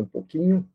um pouquinho.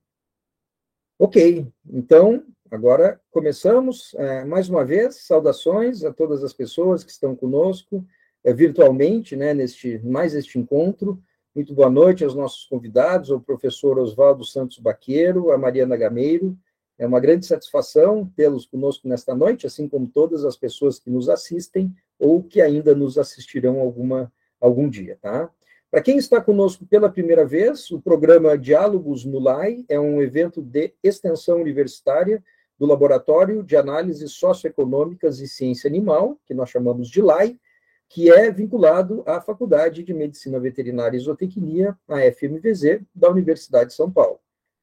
Ok, então, agora começamos. É, mais uma vez, saudações a todas as pessoas que estão conosco é, virtualmente, né, neste, mais este encontro. Muito boa noite aos nossos convidados, ao professor Oswaldo Santos Baqueiro, a Mariana Gameiro. É uma grande satisfação tê-los conosco nesta noite, assim como todas as pessoas que nos assistem ou que ainda nos assistirão alguma, algum dia, tá? Para quem está conosco pela primeira vez, o programa Diálogos no LAI é um evento de extensão universitária do Laboratório de Análises Socioeconômicas e Ciência Animal, que nós chamamos de LAI, que é vinculado à Faculdade de Medicina Veterinária e Zootecnia, a FMVZ, da Universidade de São Paulo.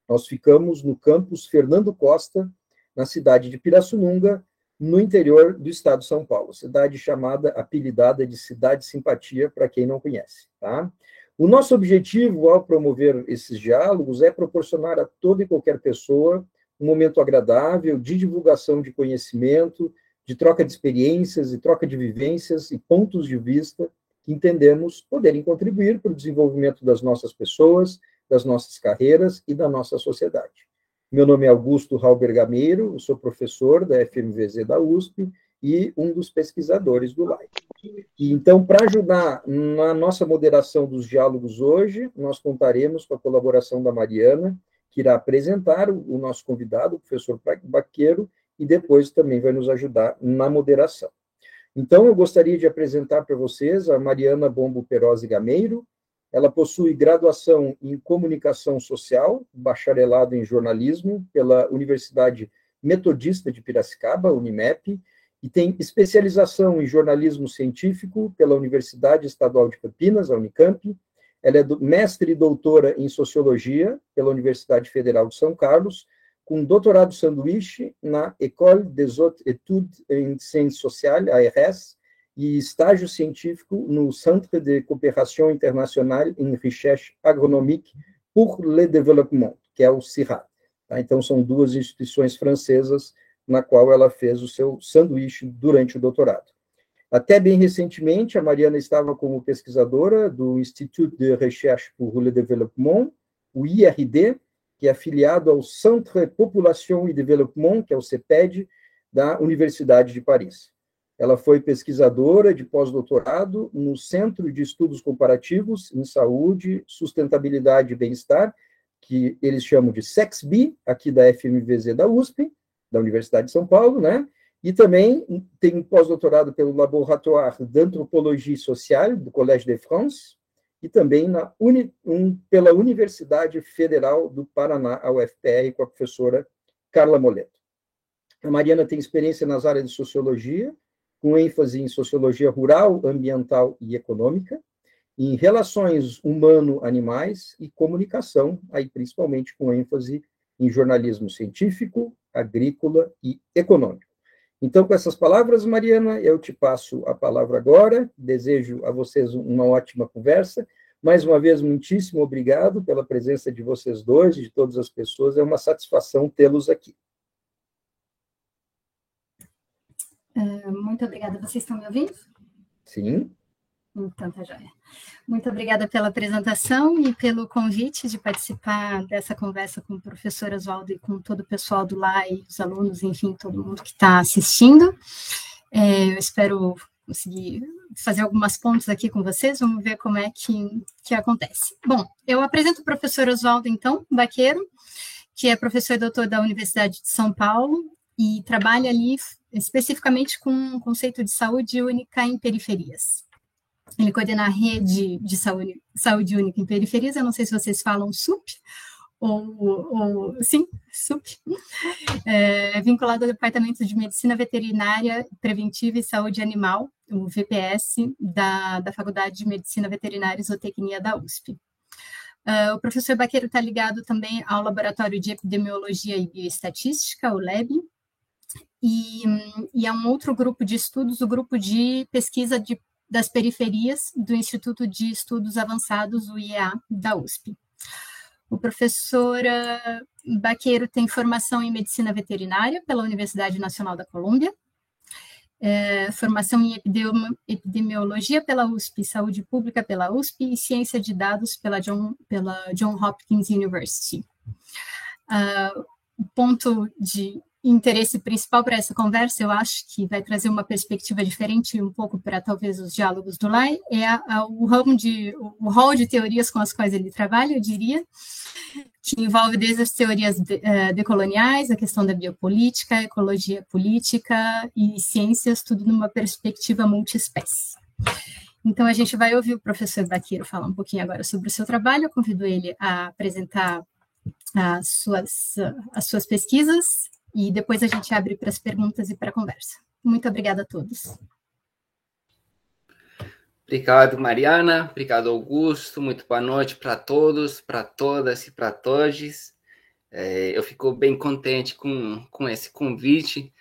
Nós ficamos no campus Fernando Costa, na cidade de Pirassununga, no interior do estado de São Paulo, cidade chamada, apelidada de Cidade Simpatia, para quem não conhece. Tá? O nosso objetivo ao promover esses diálogos é proporcionar a toda e qualquer pessoa um momento agradável de divulgação de conhecimento, de troca de experiências e troca de vivências e pontos de vista que entendemos poderem contribuir para o desenvolvimento das nossas pessoas, das nossas carreiras e da nossa sociedade. Meu nome é Augusto Rauber Gameiro, sou professor da FMVZ da USP e um dos pesquisadores do LAI. E, então, para ajudar na nossa moderação dos diálogos hoje, nós contaremos com a colaboração da Mariana, que irá apresentar o nosso convidado, o professor Baqueiro, e depois também vai nos ajudar na moderação. Então, eu gostaria de apresentar para vocês a Mariana Bombo Perosi Gameiro, ela possui graduação em comunicação social, bacharelado em jornalismo pela Universidade Metodista de Piracicaba, Unimep, e tem especialização em jornalismo científico pela Universidade Estadual de Campinas, a Unicamp. Ela é mestre e doutora em sociologia pela Universidade Federal de São Carlos, com doutorado sanduíche na École des Hautes Études en Sciences Sociales, ARS, e estágio científico no Centre de Coopération Internationale em Recherche Agronomique pour le Développement, que é o CIRAD. Tá? Então, são duas instituições francesas na qual ela fez o seu sanduíche durante o doutorado. Até bem recentemente, a Mariana estava como pesquisadora do Institut de Recherche pour le Développement, o IRD, que é afiliado ao Centre Population et Développement, que é o CEPED, da Universidade de Paris. Ela foi pesquisadora de pós-doutorado no Centro de Estudos Comparativos em Saúde, Sustentabilidade e Bem-Estar, que eles chamam de SEXBI, aqui da FMVZ da USP, da Universidade de São Paulo, né? E também tem pós-doutorado pelo Laboratoire d'Anthropologie Sociale do Collège de France e também na Uni, um, pela Universidade Federal do Paraná, a UFPR, com a professora Carla Moleto. A Mariana tem experiência nas áreas de sociologia, com ênfase em sociologia rural, ambiental e econômica, em relações humano-animais e comunicação, aí principalmente com ênfase em jornalismo científico, agrícola e econômico. Então, com essas palavras, Mariana, eu te passo a palavra agora. Desejo a vocês uma ótima conversa. Mais uma vez, muitíssimo obrigado pela presença de vocês dois de todas as pessoas. É uma satisfação tê-los aqui. Uh, muito obrigada. Vocês estão me ouvindo? Sim. Então, tá joia. Muito obrigada pela apresentação e pelo convite de participar dessa conversa com o professor Oswaldo e com todo o pessoal do LAI, os alunos, enfim, todo mundo que está assistindo. É, eu espero conseguir fazer algumas pontes aqui com vocês, vamos ver como é que, que acontece. Bom, eu apresento o professor Oswaldo, então, Baqueiro, que é professor e doutor da Universidade de São Paulo e trabalha ali especificamente com o conceito de saúde única em periferias. Ele coordena a rede de saúde, saúde única em periferias, eu não sei se vocês falam SUP, ou, ou sim, SUP, é, vinculado ao Departamento de Medicina Veterinária Preventiva e Saúde Animal, o VPS, da, da Faculdade de Medicina Veterinária e Zootecnia da USP. Uh, o professor Baqueiro está ligado também ao Laboratório de Epidemiologia e Bioestatística, o LEB, e, e é um outro grupo de estudos, o grupo de pesquisa de, das periferias do Instituto de Estudos Avançados, o IEA, da USP. O professor Baqueiro tem formação em medicina veterinária pela Universidade Nacional da Colômbia, é, formação em epidemiologia pela USP, saúde pública pela USP e ciência de dados pela John, pela John Hopkins University. Uh, o ponto de interesse principal para essa conversa, eu acho que vai trazer uma perspectiva diferente um pouco para talvez os diálogos do Lai, é a, a, o ramo de o rol de teorias com as quais ele trabalha, eu diria, que envolve desde as teorias de, uh, decoloniais, a questão da biopolítica, ecologia política e ciências, tudo numa perspectiva multiespécie. Então, a gente vai ouvir o professor Baqueiro falar um pouquinho agora sobre o seu trabalho. Eu convido ele a apresentar as suas, as suas pesquisas e depois a gente abre para as perguntas e para a conversa. Muito obrigada a todos. Obrigado, Mariana. Obrigado, Augusto. Muito boa noite para todos, para todas e para todos. É, eu fico bem contente com, com esse convite,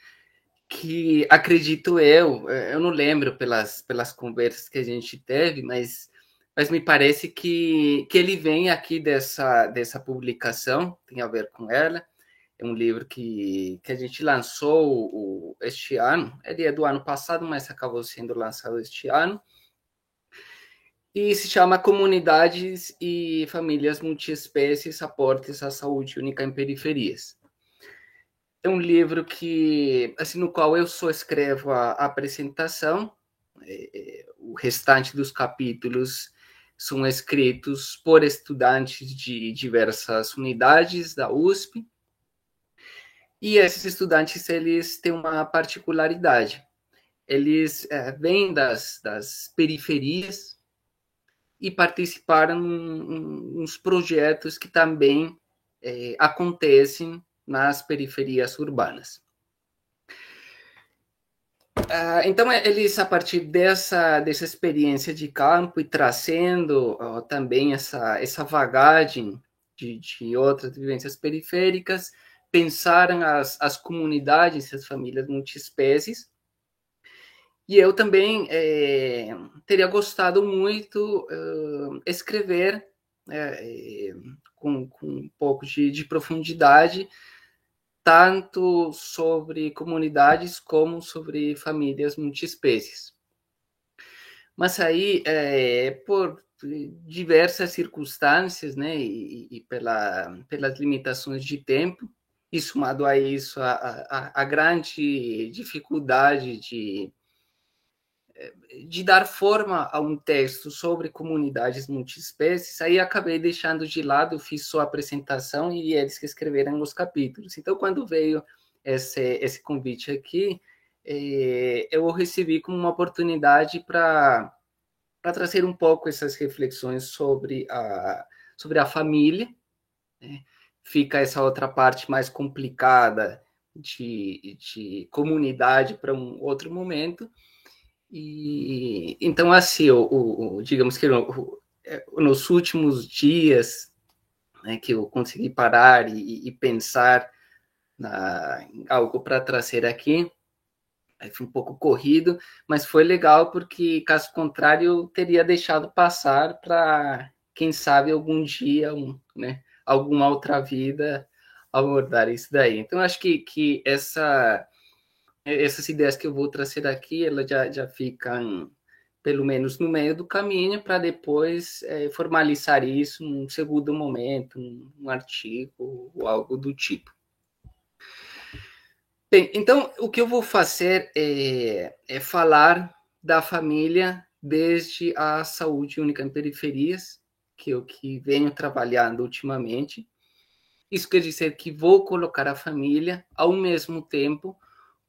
que acredito eu, é, eu não lembro pelas, pelas conversas que a gente teve, mas, mas me parece que, que ele vem aqui dessa, dessa publicação, tem a ver com ela, é um livro que, que a gente lançou o, este ano. Ele é do ano passado, mas acabou sendo lançado este ano. E se chama Comunidades e Famílias Multiespécies Aportes à Saúde Única em Periferias. É um livro que, assim, no qual eu só escrevo a, a apresentação. É, é o restante dos capítulos são escritos por estudantes de diversas unidades da USP e esses estudantes, eles têm uma particularidade. Eles é, vêm das, das periferias e participaram uns projetos que também é, acontecem nas periferias urbanas. Uh, então, eles, a partir dessa, dessa experiência de campo e trazendo também essa, essa bagagem de, de outras vivências periféricas, pensaram as, as comunidades, as famílias multiespécies. E eu também é, teria gostado muito uh, escrever é, com, com, um pouco de, de profundidade, tanto sobre comunidades como sobre famílias multiespécies. Mas aí, é, por diversas circunstâncias, né, e, e pela, pelas limitações de tempo, e somado a isso, a, a, a grande dificuldade de, eh, de dar forma a um texto sobre comunidades multiespécies, aí acabei deixando de lado, fiz só a apresentação e eles que escreveram os capítulos. Então, quando veio esse, esse convite aqui, eh, eu o recebi como uma oportunidade para trazer um pouco essas reflexões sobre a, sobre a família, né? Fica essa outra parte mais complicada de, de comunidade para um outro momento. E então, assim, o, o digamos que é, nos últimos dias né, que eu consegui parar e, e pensar na, em algo para trazer aqui, aí foi um pouco corrido, mas foi legal porque, caso contrário, eu teria deixado passar para, quem sabe, algum dia, um, né, alguma outra vida abordar isso daí. Então, acho que, que essa, essas ideias que eu vou trazer aqui, elas já, já ficam, pelo menos, no meio do caminho, para depois é, formalizar isso num segundo momento, um artigo ou algo do tipo. Bem, então, o que eu vou fazer é, é falar da família desde a saúde única em periferias, que eu que venho trabalhando ultimamente. Isso quer dizer que vou colocar a família ao mesmo tempo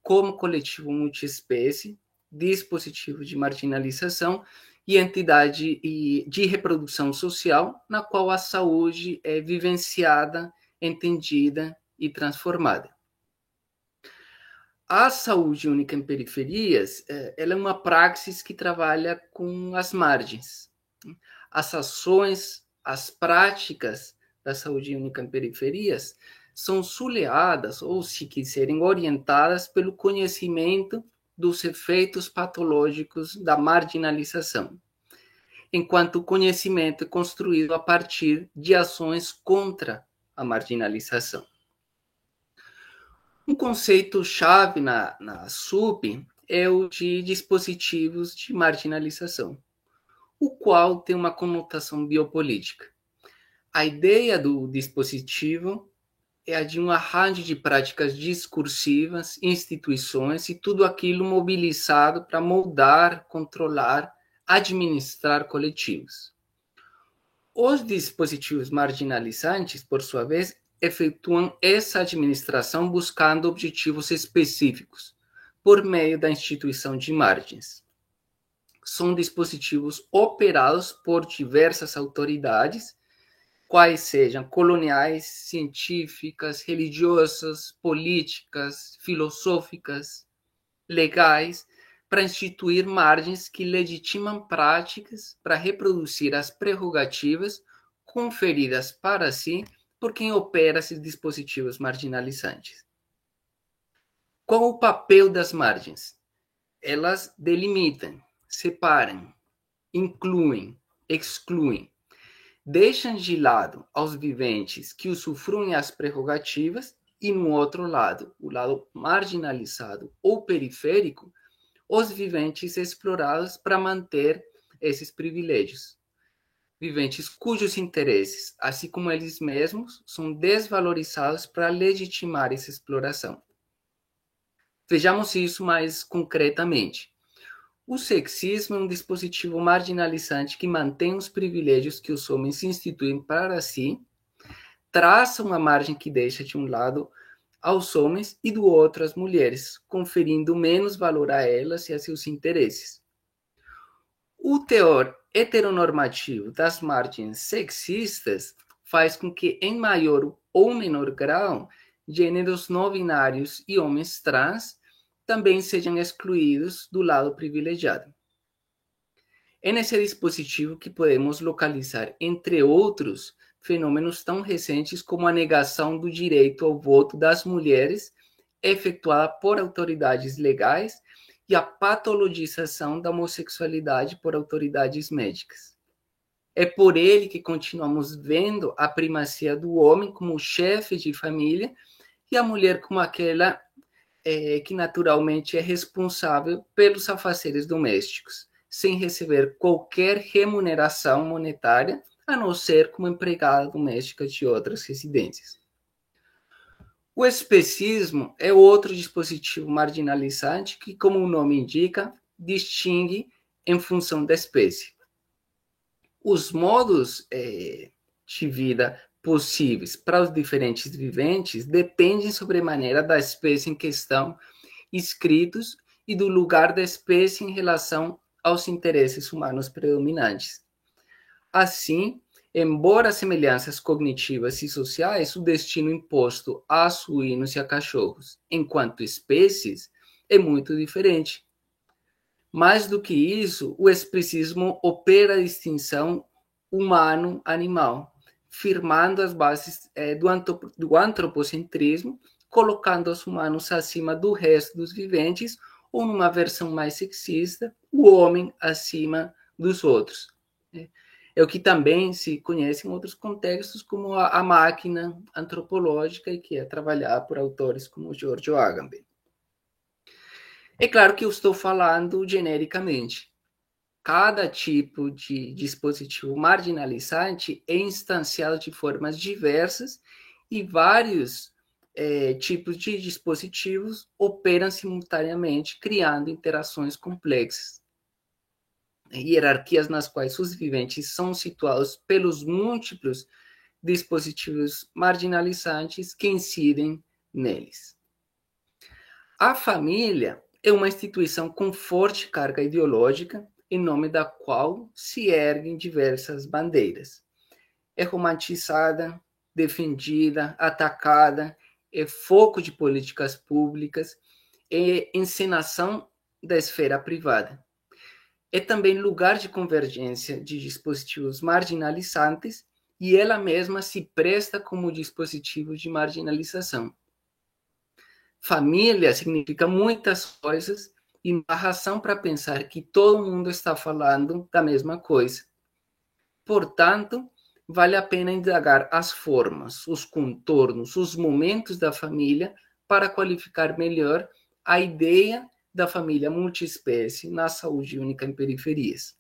como coletivo multiespécie, dispositivo de marginalização e entidade de reprodução social, na qual a saúde é vivenciada, entendida e transformada. A saúde única em periferias, é, ela é uma praxis que trabalha com as margens as ações, as práticas da saúde única em periferias são suleadas, ou se quiserem, orientadas pelo conhecimento dos efeitos patológicos da marginalização, enquanto o conhecimento é construído a partir de ações contra a marginalização. Um conceito chave na, na SUP é o de dispositivos de marginalização, o qual tem uma conotação biopolítica. A ideia do dispositivo é a de um arranjo de práticas discursivas, instituições e tudo aquilo mobilizado para moldar, controlar, administrar coletivos. Os dispositivos marginalizantes, por sua vez, efetuam essa administração buscando objetivos específicos, por meio da instituição de margens. São dispositivos operados por diversas autoridades quais sejam coloniais, científicas, religiosas, políticas, filosóficas, legais, para instituir margens que legitimam práticas para reproduzir as prerrogativas conferidas para si por quem opera esses dispositivos marginalizantes. Qual o papel das margens? Elas delimitam, separam, incluem, excluem, deixam de lado aos viventes que usufruem as prerrogativas e, no outro lado, o lado marginalizado ou periférico, os viventes explorados para manter esses privilégios. Viventes cujos interesses, assim como eles mesmos, são desvalorizados para legitimar essa exploração. Vejamos isso mais concretamente. O sexismo é um dispositivo marginalizante que mantém os privilégios que os homens instituem para si, traça uma margem que deixa de um lado aos homens e do outro às mulheres, conferindo menos valor a elas e a seus interesses. O teor heteronormativo das margens sexistas faz com que, em maior ou menor grau, gêneros não binários e homens trans também sejam excluídos do lado privilegiado. É nesse dispositivo que podemos localizar, entre outros, fenômenos tão recentes como a negação do direito ao voto das mulheres, efetuada por autoridades legais, e a patologização da homossexualidade por autoridades médicas. É por ele que continuamos vendo a primazia do homem como chefe de família e a mulher como aquela é, que naturalmente é responsável pelos afazeres domésticos, sem receber qualquer remuneração monetária, a não ser como empregada doméstica de outras residências. O especismo é outro dispositivo marginalizante que, como o nome indica, distingue em função da espécie. Os modos é, de vida possíveis para os diferentes viventes dependem sobremaneira da espécie em questão, escritos e do lugar da espécie em relação aos interesses humanos predominantes. Assim, embora semelhanças cognitivas e sociais, o destino imposto a suínos e a cachorros, enquanto espécies, é muito diferente. Mais do que isso, o especismo opera a distinção humano-animal, firmando as bases é, do, do antropocentrismo, colocando os humanos acima do resto dos viventes, ou numa versão mais sexista, o homem acima dos outros. É, é o que também se conhece em outros contextos como a, a máquina antropológica e que é trabalhar por autores como Giorgio Agamben. É claro que eu estou falando genericamente cada tipo de dispositivo marginalizante é instanciado de formas diversas e vários é, tipos de dispositivos operam simultaneamente, criando interações complexas. Hierarquias nas quais os viventes são situados pelos múltiplos dispositivos marginalizantes que incidem neles. A família é uma instituição com forte carga ideológica em nome da qual se erguem diversas bandeiras. É romantizada, defendida, atacada, é foco de políticas públicas, é encenação da esfera privada. É também lugar de convergência de dispositivos marginalizantes e ela mesma se presta como dispositivo de marginalização. Família significa muitas coisas e uma razão para pensar que todo mundo está falando da mesma coisa. Portanto, vale a pena indagar as formas, os contornos, os momentos da família para qualificar melhor a ideia da família multiespécie na saúde única em periferias.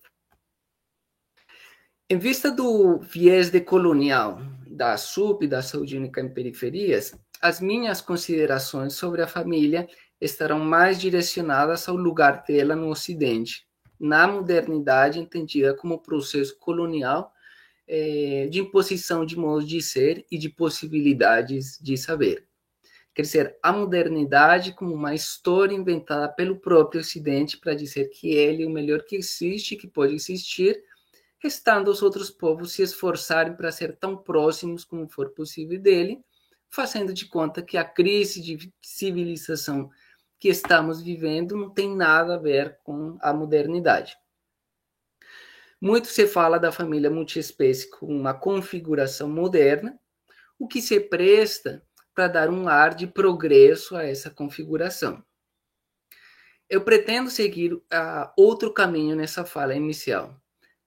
Em vista do viés decolonial da SUP, da saúde única em periferias, as minhas considerações sobre a família estarão mais direcionadas ao lugar dela no Ocidente, na modernidade entendida como processo colonial é, de imposição de modos de ser e de possibilidades de saber. Quer dizer, a modernidade como uma história inventada pelo próprio Ocidente para dizer que ele é o melhor que existe, que pode existir, restando os outros povos se esforçarem para ser tão próximos como for possível dele, fazendo de conta que a crise de civilização que estamos vivendo não tem nada a ver com a modernidade. Muito se fala da família multiespécie com uma configuração moderna, o que se presta para dar um ar de progresso a essa configuração. Eu pretendo seguir uh, outro caminho nessa fala inicial,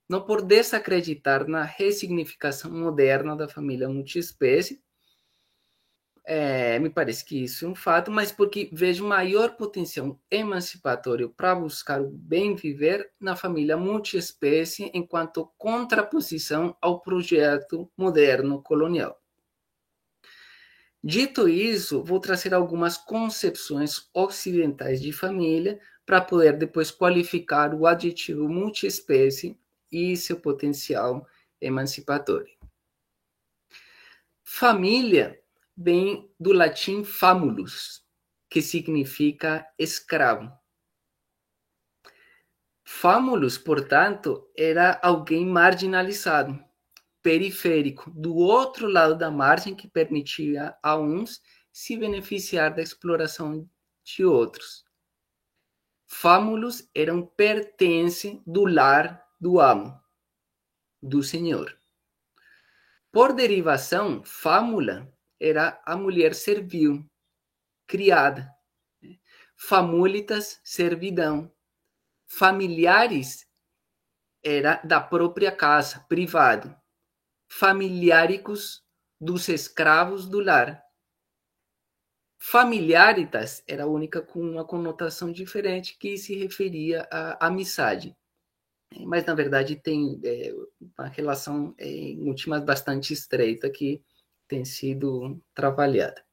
não por desacreditar na ressignificação moderna da família multiespécie, é, me parece que isso é um fato, mas porque vejo maior potencial emancipatório para buscar o bem viver na família multiespécie enquanto contraposição ao projeto moderno colonial. Dito isso, vou trazer algumas concepções ocidentais de família para poder depois qualificar o adjetivo multiespécie e seu potencial emancipatório. Família vem do latim famulus, que significa escravo. Famulus, portanto, era alguém marginalizado, periférico, do outro lado da margem que permitia a uns se beneficiar da exploração de outros. Famulus era um pertence do lar do amo, do senhor. Por derivação, fámula era a mulher servil, criada. Famulitas, servidão. Familiares era da própria casa, privado. Familiáricos, dos escravos do lar. Familiaritas era a única com uma conotação diferente que se referia à amizade. Mas, na verdade, tem é, uma relação, é, em últimas, bastante estreita que tem sido trabalhada.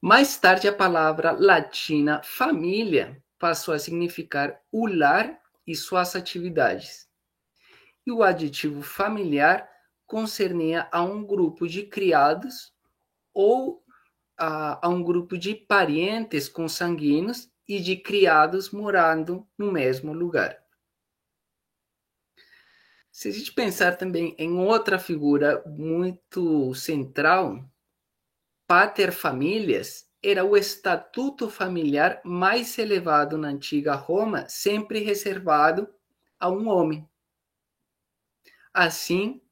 Mais tarde, a palavra latina família passou a significar o lar e suas atividades. E o adjetivo familiar concernia a um grupo de criados ou a, a um grupo de parentes consanguíneos e de criados morando no mesmo lugar. Se a gente pensar também em outra figura muito central, pater famílias era o estatuto familiar mais elevado na antiga Roma, sempre reservado a um homem. Assim,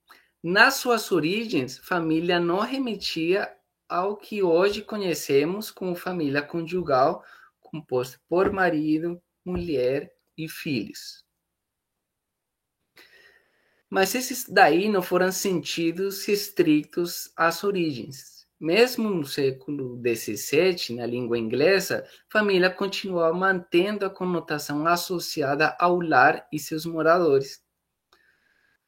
nas suas origens, família não remetia ao que hoje conhecemos como família conjugal, composta por marido, mulher e filhos. Mas esses daí não foram sentidos restritos às origens. Mesmo no século XVII, na língua inglesa, família continuou mantendo a conotação associada ao lar e seus moradores.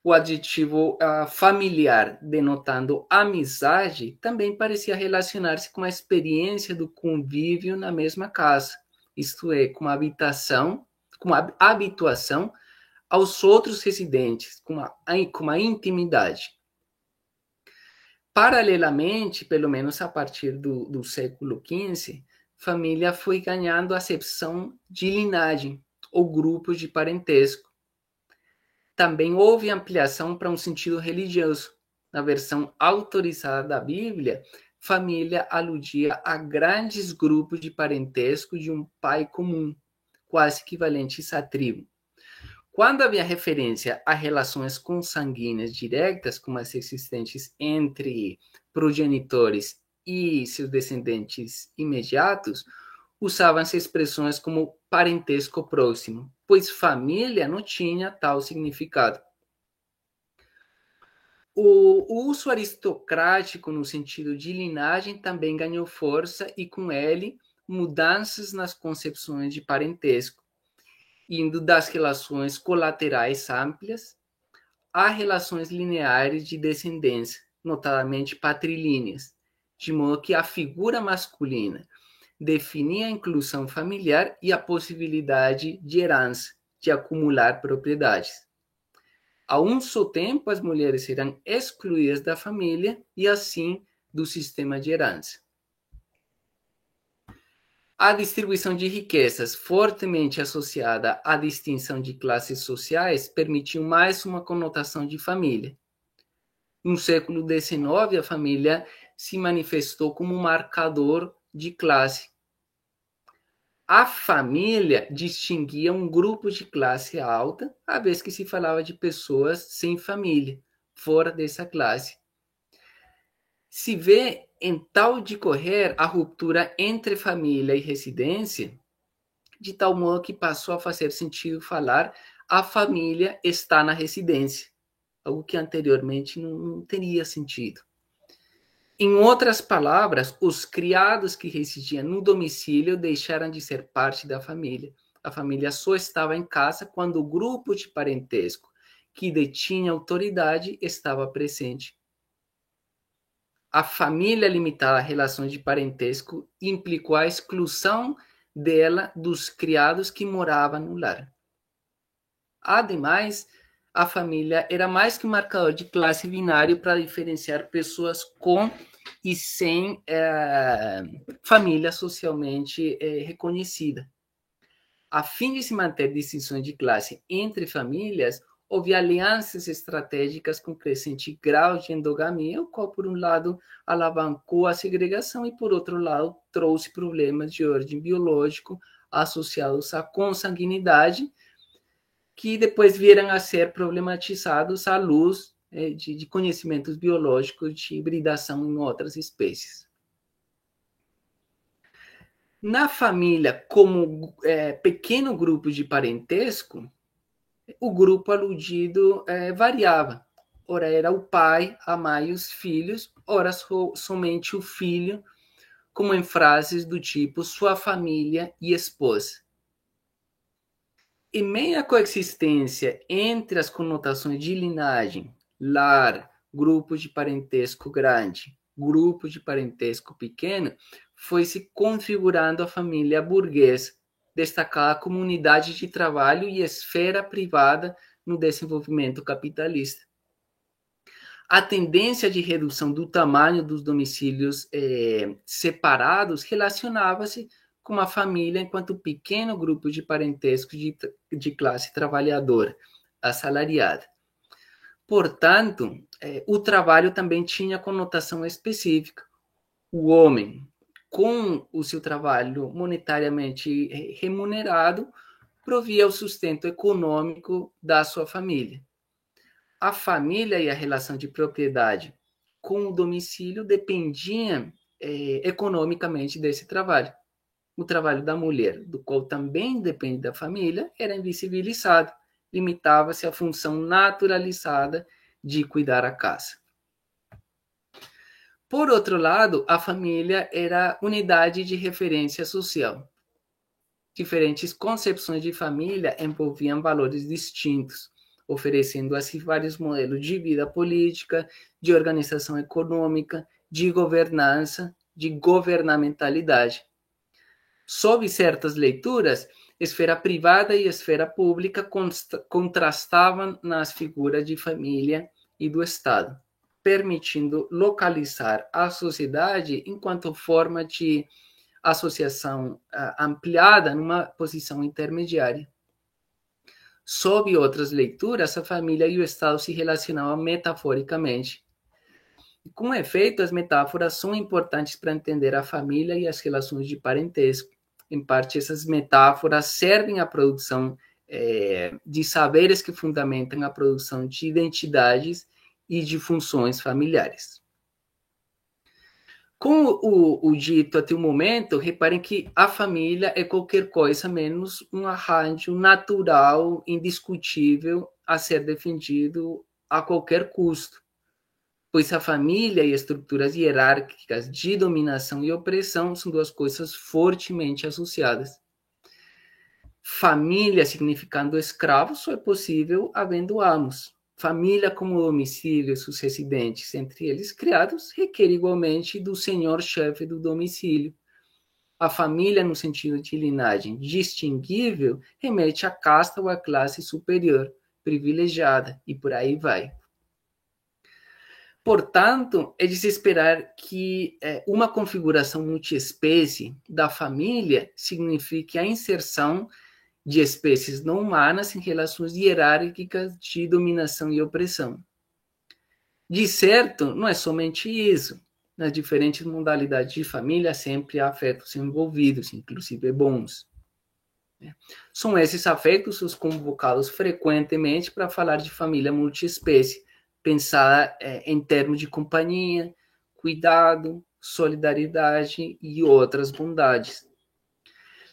O adjetivo uh, familiar, denotando amizade, também parecia relacionar-se com a experiência do convívio na mesma casa, isto é, com a habitação, com a habituação aos outros residentes com uma, com uma intimidade. Paralelamente, pelo menos a partir do, do século XV, família foi ganhando acepção de linhagem ou grupo de parentesco. Também houve ampliação para um sentido religioso. Na versão autorizada da Bíblia, família aludia a grandes grupos de parentesco de um pai comum, quase equivalentes à tribo. Quando havia referência a relações consanguíneas diretas, como as existentes entre progenitores e seus descendentes imediatos, usavam-se expressões como parentesco próximo, pois família não tinha tal significado. O uso aristocrático, no sentido de linhagem, também ganhou força e, com ele, mudanças nas concepções de parentesco, indo das relações colaterais amplas a relações lineares de descendência, notadamente patrilíneas, de modo que a figura masculina definia a inclusão familiar e a possibilidade de herança, de acumular propriedades. A um só tempo, as mulheres serão excluídas da família e, assim, do sistema de herança. A distribuição de riquezas, fortemente associada à distinção de classes sociais, permitiu mais uma conotação de família. No século XIX, a família se manifestou como um marcador de classe. A família distinguia um grupo de classe alta, a vez que se falava de pessoas sem família, fora dessa classe. Se vê em tal de correr a ruptura entre família e residência, de tal modo que passou a fazer sentido falar a família está na residência, algo que anteriormente não, não teria sentido. Em outras palavras, os criados que residiam no domicílio deixaram de ser parte da família. A família só estava em casa quando o grupo de parentesco que detinha autoridade estava presente a família limitada a relações de parentesco implicou a exclusão dela dos criados que moravam no lar. Ademais, a família era mais que um marcador de classe binário para diferenciar pessoas com e sem é, família socialmente é, reconhecida. A fim de se manter distinções de classe entre famílias, houve alianças estratégicas com crescente grau de endogamia, o qual, por um lado, alavancou a segregação e, por outro lado, trouxe problemas de ordem biológico associados à consanguinidade, que depois vieram a ser problematizados à luz é, de, de conhecimentos biológicos de hibridação em outras espécies. Na família, como é, pequeno grupo de parentesco, o grupo aludido é, variava. Ora era o pai, a mãe e os filhos, ora so, somente o filho, como em frases do tipo sua família e esposa. Em meio à coexistência entre as conotações de linhagem, lar, grupo de parentesco grande, grupo de parentesco pequeno, foi se configurando a família burguesa, destacar a comunidade de trabalho e esfera privada no desenvolvimento capitalista. A tendência de redução do tamanho dos domicílios eh, separados relacionava-se com a família enquanto pequeno grupo de parentesco de, de classe trabalhadora, assalariada. Portanto, eh, o trabalho também tinha conotação específica. O homem, com o seu trabalho monetariamente remunerado, provia o sustento econômico da sua família. A família e a relação de propriedade com o domicílio dependiam é, economicamente desse trabalho. O trabalho da mulher, do qual também depende da família, era invisibilizado, limitava-se à função naturalizada de cuidar a casa. Por outro lado, a família era unidade de referência social. Diferentes concepções de família envolviam valores distintos, oferecendo assim vários modelos de vida política, de organização econômica, de governança, de governamentalidade. Sob certas leituras, esfera privada e esfera pública contrastavam nas figuras de família e do Estado permitindo localizar a sociedade enquanto forma de associação uh, ampliada numa posição intermediária. Sob outras leituras, a família e o Estado se relacionavam metaforicamente. Com efeito, as metáforas são importantes para entender a família e as relações de parentesco. Em parte, essas metáforas servem à produção é, de saberes que fundamentam a produção de identidades e de funções familiares. Com o, o, dito até o momento, reparem que a família é qualquer coisa menos um arranjo natural, indiscutível, a ser defendido a qualquer custo, pois a família e estruturas hierárquicas de dominação e opressão são duas coisas fortemente associadas. Família significando escravo só é possível havendo amos. Família como domicílio e seus residentes, entre eles criados, requer igualmente do senhor-chefe do domicílio. A família, no sentido de linhagem distinguível, remete à casta ou à classe superior, privilegiada, e por aí vai. Portanto, é de se esperar que é, uma configuração multiespécie da família signifique a inserção de espécies não humanas em relações hierárquicas de dominação e opressão. De certo, não é somente isso. Nas diferentes modalidades de família, sempre há afetos envolvidos, inclusive bons. São esses afetos os convocados frequentemente para falar de família multiespécie, pensada é, em termos de companhia, cuidado, solidariedade e outras bondades.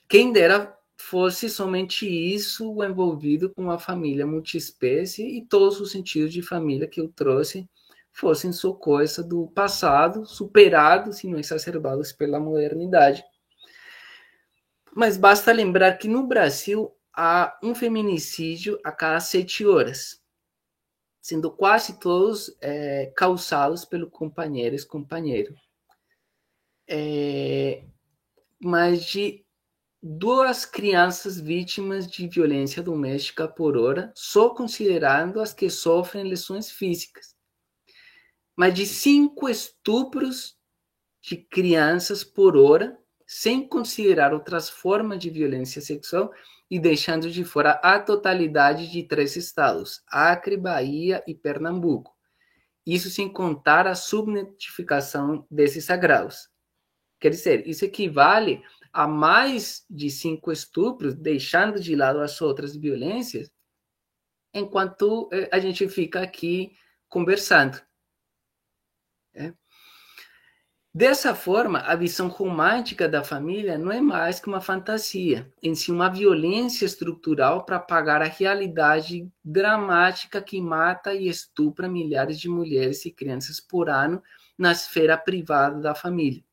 Quem dera fosse somente isso envolvido com a família multiespécie e todos os sentidos de família que eu trouxe fossem só coisa do passado, superados e não exacerbados pela modernidade. Mas basta lembrar que no Brasil há um feminicídio a cada sete horas, sendo quase todos é, causados pelo companheiro e companheiro. É, mais de duas crianças vítimas de violência doméstica por hora, só considerando as que sofrem lesões físicas. Mas de cinco estupros de crianças por hora, sem considerar outras formas de violência sexual e deixando de fora a totalidade de três estados: Acre, Bahia e Pernambuco. Isso sem contar a subnotificação desses agraus. Quer dizer, isso equivale a mais de cinco estupros, deixando de lado as outras violências, enquanto eh, a gente fica aqui conversando. É. Dessa forma, a visão romântica da família não é mais que uma fantasia, em si uma violência estrutural para apagar a realidade dramática que mata e estupra milhares de mulheres e crianças por ano na esfera privada da família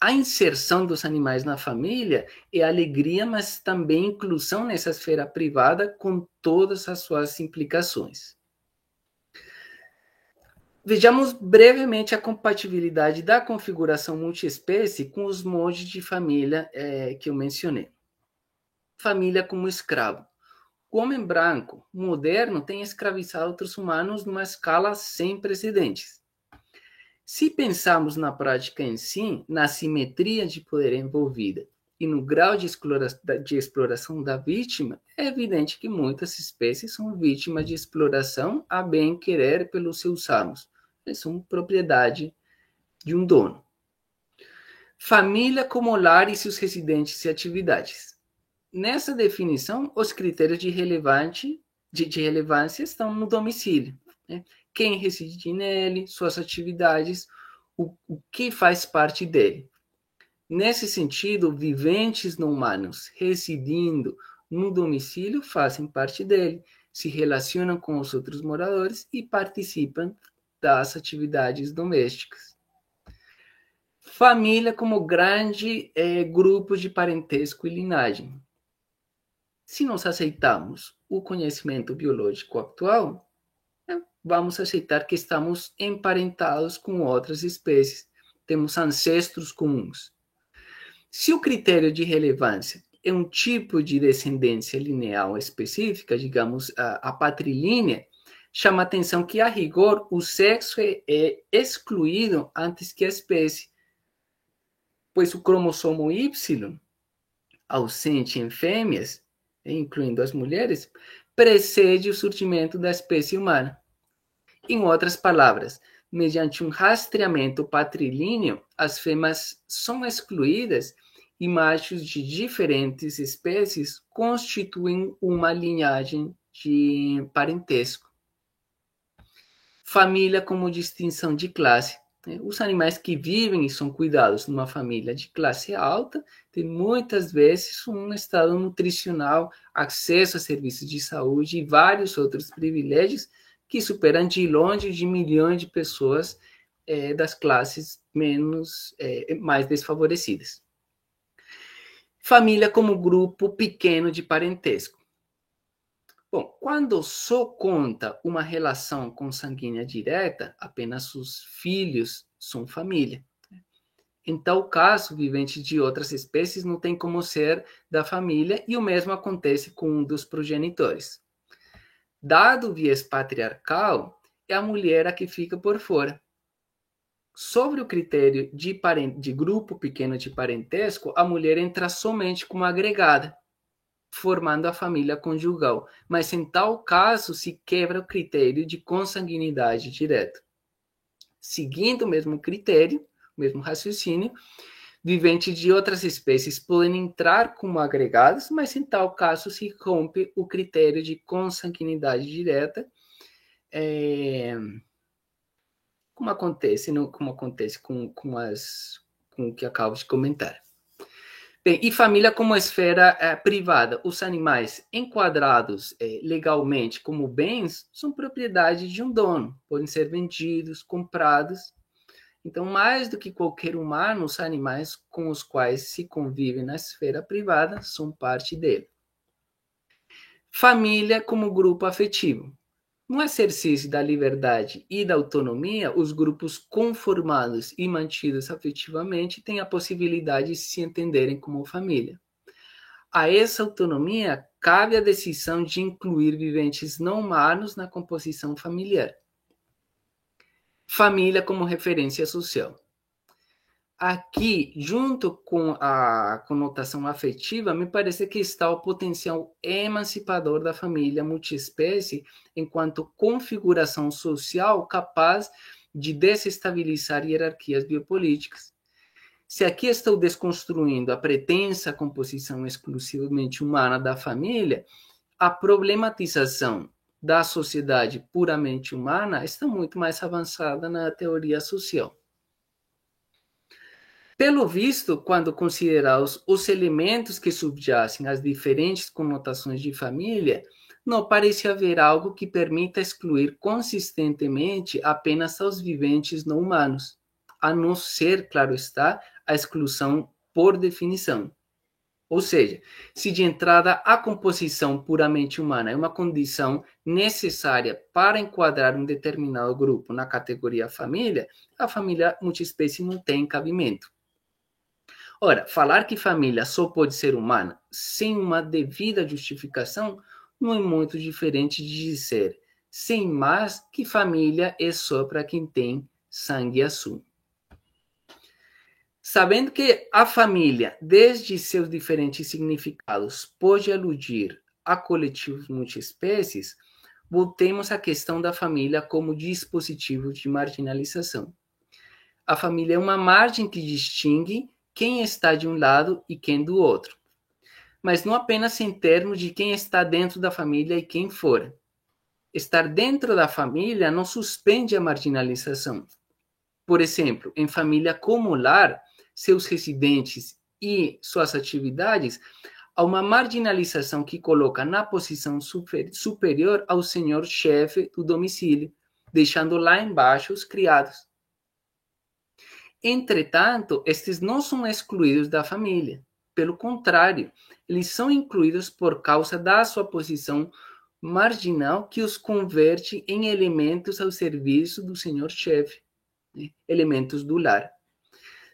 a inserção dos animais na família é alegria, mas também inclusão nessa esfera privada com todas as suas implicações. Vejamos brevemente a compatibilidade da configuração multiespécie com os modos de família é, que eu mencionei. Família como escravo. O homem branco moderno tem escravizado outros humanos numa escala sem precedentes. Se pensarmos na prática em si, na simetria de poder envolvida e no grau de, de exploração da vítima, é evidente que muitas espécies são vítimas de exploração a bem querer pelos seus amos. Eles são propriedade de um dono. Família como lar e seus residentes e atividades. Nessa definição, os critérios de, relevante, de, de relevância estão no domicílio. Né? Quem reside nele, suas atividades, o, o que faz parte dele. Nesse sentido, viventes não humanos residindo no domicílio fazem parte dele, se relacionam com os outros moradores e participam das atividades domésticas. Família como grande é, grupo de parentesco e linhagem. Se nós aceitamos o conhecimento biológico atual, vamos aceitar que estamos emparentados com outras espécies, temos ancestros comuns. Se o critério de relevância é um tipo de descendência lineal específica, digamos a, a patrilínea, chama atenção que, a rigor, o sexo é, é excluído antes que a espécie, pois o cromossomo Y, ausente em fêmeas, incluindo as mulheres, precede o surgimento da espécie humana. Em outras palavras, mediante um rastreamento patrilíneo, as fêmeas são excluídas e machos de diferentes espécies constituem uma linhagem de parentesco. Família como distinção de classe. Né? Os animais que vivem e são cuidados numa família de classe alta têm muitas vezes um estado nutricional, acesso a serviços de saúde e vários outros privilégios que superam de longe de milhões de pessoas é, das classes menos é, mais desfavorecidas. Família como grupo pequeno de parentesco. Bom, quando só conta uma relação consanguínea direta, apenas os filhos são família. Em tal caso, viventes de outras espécies não têm como ser da família e o mesmo acontece com um dos progenitores. Dado o viés patriarcal, é a mulher a que fica por fora. Sobre o critério de, de grupo pequeno de parentesco, a mulher entra somente como agregada, formando a família conjugal, mas em tal caso se quebra o critério de consanguinidade direta. Seguindo o mesmo critério, mesmo raciocínio, viventes de outras espécies podem entrar como agregados, mas em tal caso se rompe o critério de consanguinidade direta, é, como acontece, não, como acontece com, com, as, com o que acabo de comentar. Bem, e família como esfera é, privada. Os animais enquadrados é, legalmente como bens são propriedade de um dono, podem ser vendidos, comprados então, mais do que qualquer humano, os animais com os quais se convive na esfera privada são parte dele. Família como grupo afetivo. No exercício da liberdade e da autonomia, os grupos conformados e mantidos afetivamente têm a possibilidade de se entenderem como família. A essa autonomia cabe a decisão de incluir viventes não humanos na composição familiar família como referência social. Aqui, junto com a conotação afetiva, me parece que está o potencial emancipador da família multiespécie enquanto configuração social capaz de desestabilizar hierarquias biopolíticas. Se aqui estou desconstruindo a pretensa composição exclusivamente humana da família, a problematização da sociedade puramente humana está muito mais avançada na teoria social. Pelo visto, quando consideramos os elementos que subjacem às diferentes conotações de família, não parece haver algo que permita excluir consistentemente apenas aos viventes não humanos, a não ser, claro está, a exclusão por definição. Ou seja, se de entrada a composição puramente humana é uma condição necessária para enquadrar um determinado grupo na categoria família, a família multiespécie não tem cabimento. Ora, falar que família só pode ser humana sem uma devida justificação não é muito diferente de dizer, sem mais, que família é só para quem tem sangue azul. Sabendo que a família, desde seus diferentes significados, pode aludir a coletivos multiespécies, voltemos à questão da família como dispositivo de marginalização. A família é uma margem que distingue quem está de um lado e quem do outro, mas não apenas em termos de quem está dentro da família e quem fora. Estar dentro da família não suspende a marginalização. Por exemplo, em família como lar, seus residentes e suas atividades a uma marginalização que coloca na posição super, superior ao senhor-chefe do domicílio, deixando lá embaixo os criados. Entretanto, estes não são excluídos da família. Pelo contrário, eles são incluídos por causa da sua posição marginal que os converte em elementos ao serviço do senhor-chefe, né? elementos do lar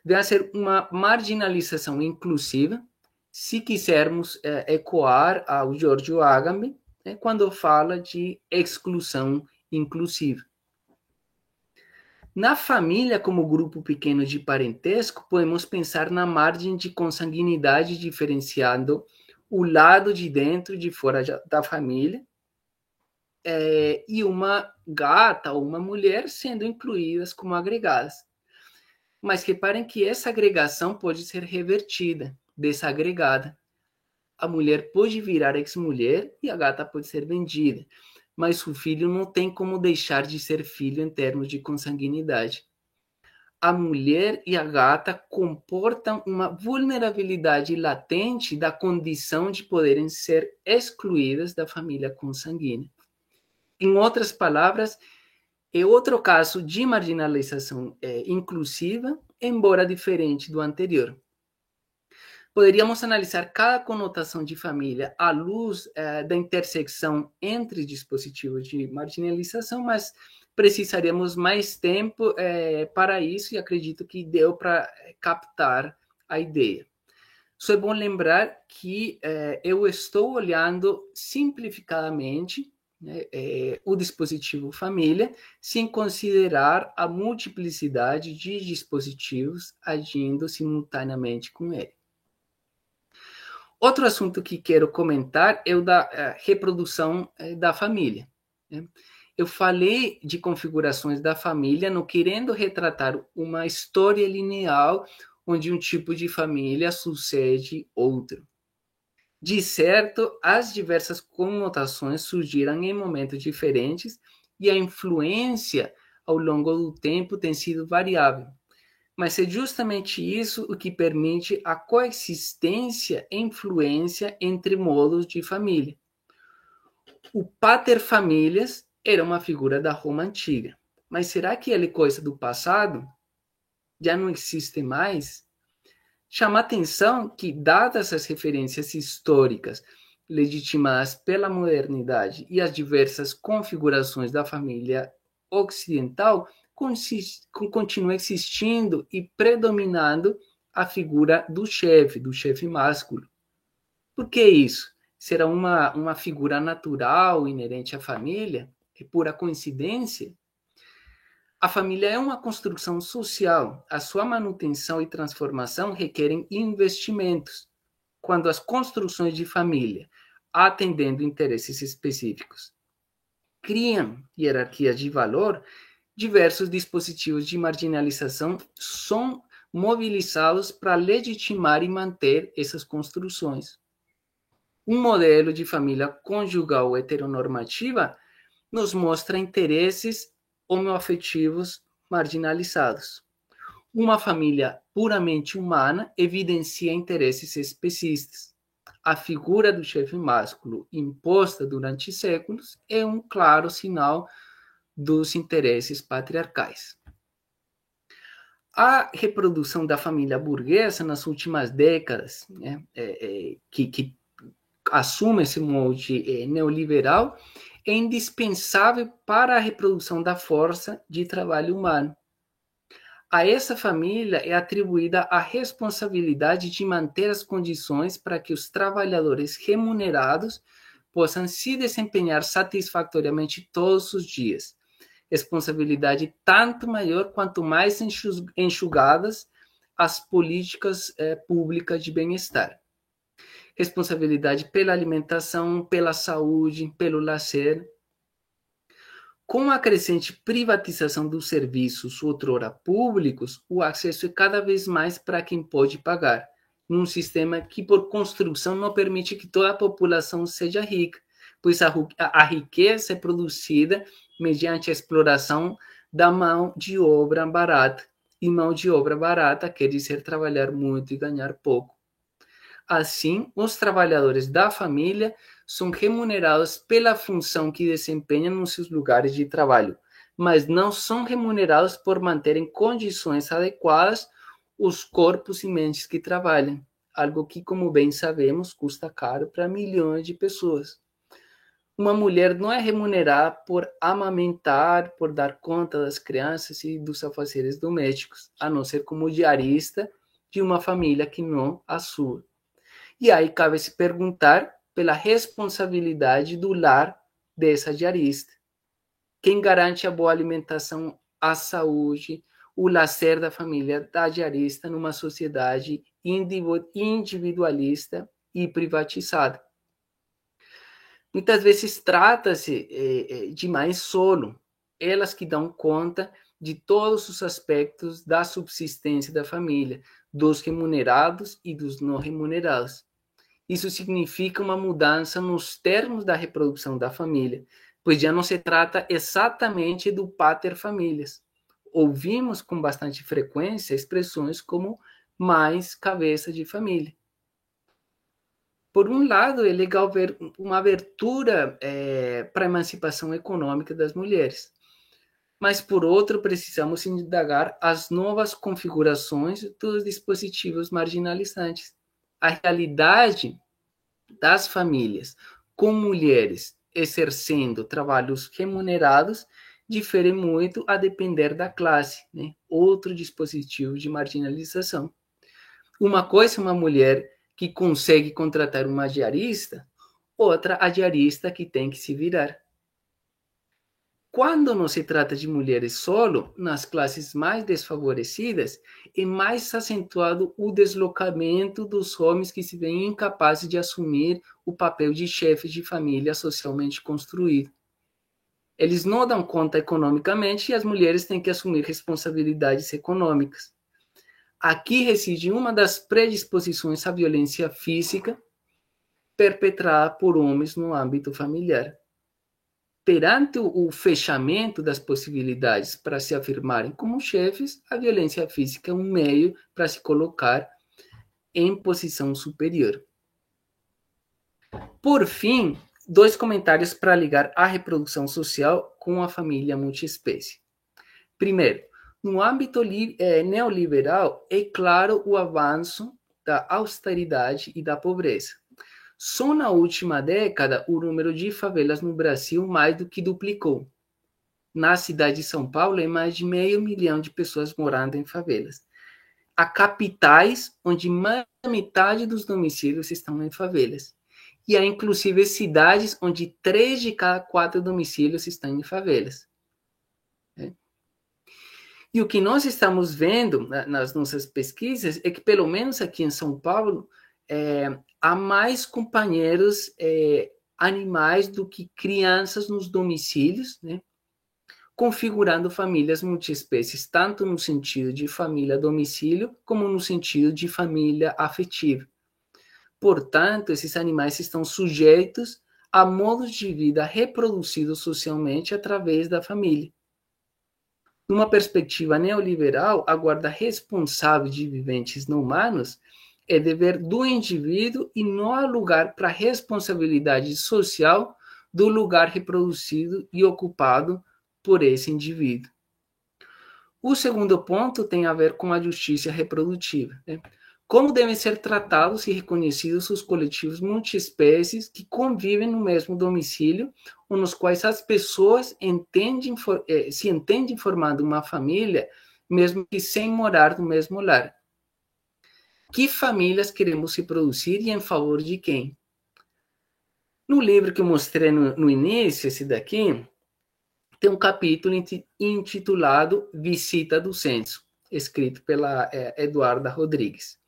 deve ser uma marginalização inclusiva, se quisermos é, ecoar ao Giorgio Agamben, né, quando fala de exclusão inclusiva. Na família, como grupo pequeno de parentesco, podemos pensar na margem de consanguinidade diferenciando o lado de dentro e de fora da família, é, e uma gata ou uma mulher sendo incluídas como agregadas. Mas reparem que essa agregação pode ser revertida, desagregada. A mulher pode virar ex-mulher e a gata pode ser vendida, mas o filho não tem como deixar de ser filho em termos de consanguinidade. A mulher e a gata comportam uma vulnerabilidade latente da condição de poderem ser excluídas da família consanguínea. Em outras palavras, é outro caso de marginalização é, inclusiva, embora diferente do anterior. Poderíamos analisar cada conotação de família à luz é, da intersecção entre dispositivos de marginalização, mas precisaríamos mais tempo é, para isso e acredito que deu para captar a ideia. Só é bom lembrar que é, eu estou olhando simplificadamente né, é, o dispositivo família, sem considerar a multiplicidade de dispositivos agindo simultaneamente com ele. Outro assunto que quero comentar é o da é, reprodução é, da família. Né? Eu falei de configurações da família, não querendo retratar uma história linear onde um tipo de família sucede outro. De certo, as diversas conotações surgiram em momentos diferentes e a influência ao longo do tempo tem sido variável. Mas é justamente isso o que permite a coexistência e influência entre modos de família. O pater famílias era uma figura da Roma antiga, mas será que ele é coisa do passado? Já não existe mais? Chama atenção que, dadas as referências históricas legitimadas pela modernidade e as diversas configurações da família ocidental, continua existindo e predominando a figura do chefe, do chefe másculo. Por que isso? Será uma, uma figura natural, inerente à família? É pura coincidência? A família é uma construção social. A sua manutenção e transformação requerem investimentos. Quando as construções de família, atendendo interesses específicos, criam hierarquias de valor, diversos dispositivos de marginalização são mobilizados para legitimar e manter essas construções. Um modelo de família conjugal heteronormativa nos mostra interesses homoafetivos marginalizados. Uma família puramente humana evidencia interesses especistas. A figura do chefe másculo imposta durante séculos é um claro sinal dos interesses patriarcais. A reprodução da família burguesa nas últimas décadas, né, é, é, que, que assume esse molde é, neoliberal, é indispensável para a reprodução da força de trabalho humano. A essa família é atribuída a responsabilidade de manter as condições para que os trabalhadores remunerados possam se desempenhar satisfatoriamente todos os dias. Responsabilidade tanto maior quanto mais enxugadas as políticas eh, públicas de bem-estar responsabilidade pela alimentação, pela saúde, pelo lazer. Com a crescente privatização dos serviços outrora públicos, o acesso é cada vez mais para quem pode pagar, num sistema que, por construção, não permite que toda a população seja rica, pois a, a riqueza é produzida mediante a exploração da mão de obra barata. E mão de obra barata quer dizer trabalhar muito e ganhar pouco. Assim, os trabalhadores da família são remunerados pela função que desempenham nos seus lugares de trabalho, mas não são remunerados por manterem condições adequadas os corpos e mentes que trabalham, algo que, como bem sabemos, custa caro para milhões de pessoas. Uma mulher não é remunerada por amamentar, por dar conta das crianças e dos afazeres domésticos, a não ser como diarista de uma família que não a sua. E aí cabe se perguntar pela responsabilidade do lar dessa diarista. Quem garante a boa alimentação, a saúde, o lazer da família da diarista numa sociedade individualista e privatizada? Muitas vezes trata-se eh, eh, de mães solo, elas que dão conta de todos os aspectos da subsistência da família, dos remunerados e dos não remunerados. Isso significa uma mudança nos termos da reprodução da família, pois já não se trata exatamente do pater famílias. Ouvimos com bastante frequência expressões como mais cabeça de família. por um lado, é legal ver uma abertura é, para a emancipação econômica das mulheres. Mas, por outro, precisamos indagar as novas configurações dos dispositivos marginalizantes. A realidade das famílias com mulheres exercendo trabalhos remunerados difere muito a depender da classe, né? outro dispositivo de marginalização. Uma coisa é uma mulher que consegue contratar uma diarista, outra a diarista que tem que se virar. Quando não se trata de mulheres solo, nas classes mais desfavorecidas, é mais acentuado o deslocamento dos homens que se veem incapazes de assumir o papel de chefes de família socialmente construído. Eles não dão conta economicamente e as mulheres têm que assumir responsabilidades econômicas. Aqui reside uma das predisposições à violência física perpetrada por homens no âmbito familiar perante o fechamento das possibilidades para se afirmarem como chefes, a violência física é um meio para se colocar em posição superior. Por fim, dois comentários para ligar a reprodução social com a família multiespécie. Primeiro, no âmbito eh, neoliberal, é claro o avanço da austeridade e da pobreza. Só na última década, o número de favelas no Brasil mais do que duplicou. Na cidade de São Paulo, é mais de meio milhão de pessoas morando em favelas. Há capitais onde mais da metade dos domicílios estão em favelas. E há, inclusive, cidades onde três de cada quatro domicílios estão em favelas. É. E o que nós estamos vendo nas nossas pesquisas é que, pelo menos aqui em São Paulo, é, há mais companheiros é, animais do que crianças nos domicílios, né? configurando famílias multiespécies, tanto no sentido de família-domicílio, como no sentido de família afetiva. Portanto, esses animais estão sujeitos a modos de vida reproduzidos socialmente através da família. Numa perspectiva neoliberal, a guarda responsável de viventes não humanos é dever do indivíduo e não há lugar para responsabilidade social do lugar reproduzido e ocupado por esse indivíduo. O segundo ponto tem a ver com a justiça reprodutiva. Né? Como devem ser tratados e reconhecidos os coletivos multiespécies que convivem no mesmo domicílio, ou nos quais as pessoas entendem, eh, se entendem formando uma família, mesmo que sem morar no mesmo lar que famílias queremos reproduzir e em favor de quem. No livro que eu mostrei no, no início, esse daqui, tem um capítulo intitulado Visita do Censo, escrito pela é, Eduarda Rodrigues.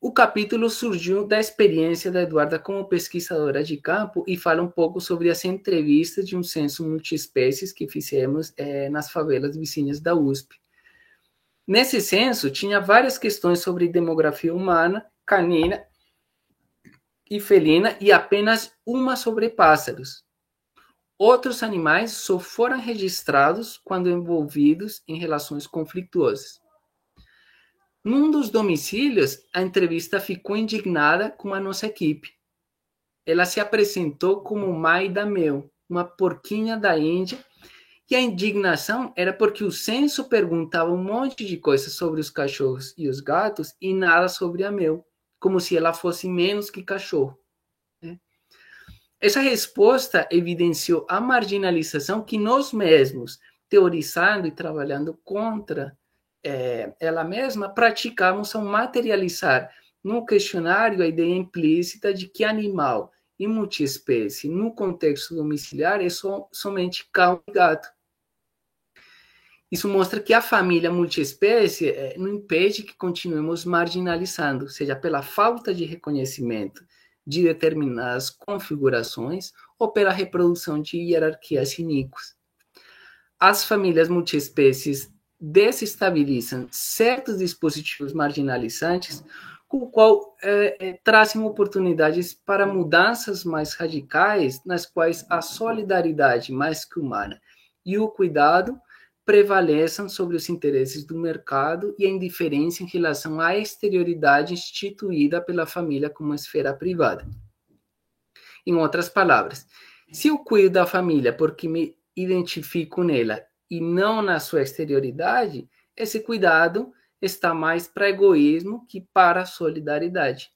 O capítulo surgiu da experiência da Eduarda como pesquisadora de campo e fala um pouco sobre as entrevistas de um censo multiespécies que fizemos é, nas favelas vizinhas da USP. Nesse censo, tinha várias questões sobre demografia humana, canina e felina e apenas uma sobre pássaros. Outros animais só foram registrados quando envolvidos em relações conflituosas. Num dos domicílios, a entrevista ficou indignada com a nossa equipe. Ela se apresentou como Maida Mel, uma porquinha da Índia e a indignação era porque o censo perguntava um monte de coisas sobre os cachorros e os gatos e nada sobre a meu, como se ela fosse menos que cachorro. Né? Essa resposta evidenciou a marginalização que nós mesmos, teorizando e trabalhando contra é, ela mesma, praticamos ao materializar no questionário a ideia implícita de que animal e multiespécie no contexto domiciliar é so, somente cão e gato. Isso mostra que a família multiespécie é, não impede que continuemos marginalizando, seja pela falta de reconhecimento de determinadas configurações ou pela reprodução de hierarquias iníquas. As famílias multiespécies desestabilizam certos dispositivos marginalizantes, com o qual é, é, trazem oportunidades para mudanças mais radicais, nas quais a solidariedade mais que humana e o cuidado prevaleçam sobre os interesses do mercado e a indiferença em relação à exterioridade instituída pela família como esfera privada. Em outras palavras, se eu cuido da família porque me identifico nela e não na sua exterioridade, esse cuidado está mais para egoísmo que para solidariedade.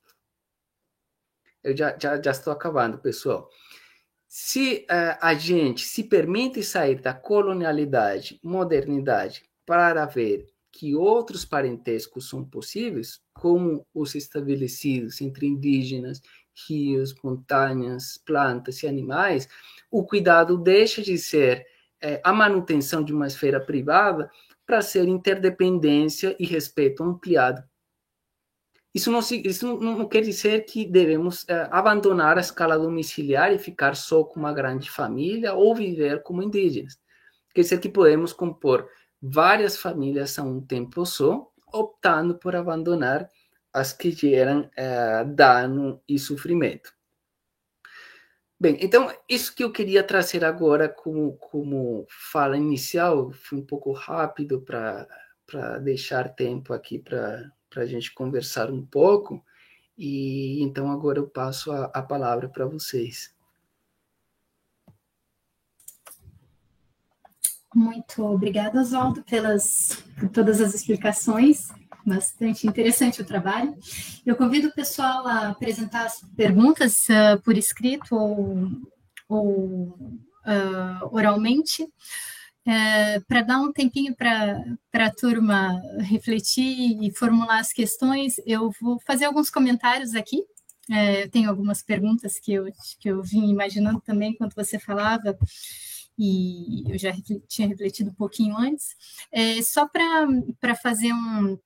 Eu já, já, já estou acabando, pessoal. Se uh, a gente se permite sair da colonialidade, modernidade, para ver que outros parentescos são possíveis, como os estabelecidos entre indígenas, rios, montanhas, plantas e animais, o cuidado deixa de ser é, a manutenção de uma esfera privada para ser interdependência e respeito ampliado. Isso não, isso não, quer dizer que devemos é, abandonar a escala domiciliar e ficar só com uma grande família ou viver como indígenas. Quer dizer que podemos compor várias famílias a um tempo só, optando por abandonar as que geram é, dano e sofrimento. Bem, então, isso que eu queria trazer agora como, como fala inicial, foi um pouco rápido para deixar tempo aqui para a gente conversar um pouco, e então agora eu passo a, a palavra para vocês. Muito obrigada, Oswaldo, pelas, por todas as explicações bastante interessante o trabalho. Eu convido o pessoal a apresentar as perguntas uh, por escrito ou, ou uh, oralmente, uh, eh, para dar um tempinho para a turma refletir e formular as questões. Eu vou fazer alguns comentários aqui. Eh, eu tenho algumas perguntas que eu, que eu vim imaginando também enquanto você falava e eu já tinha refletido um pouquinho antes, é, só para fazer um,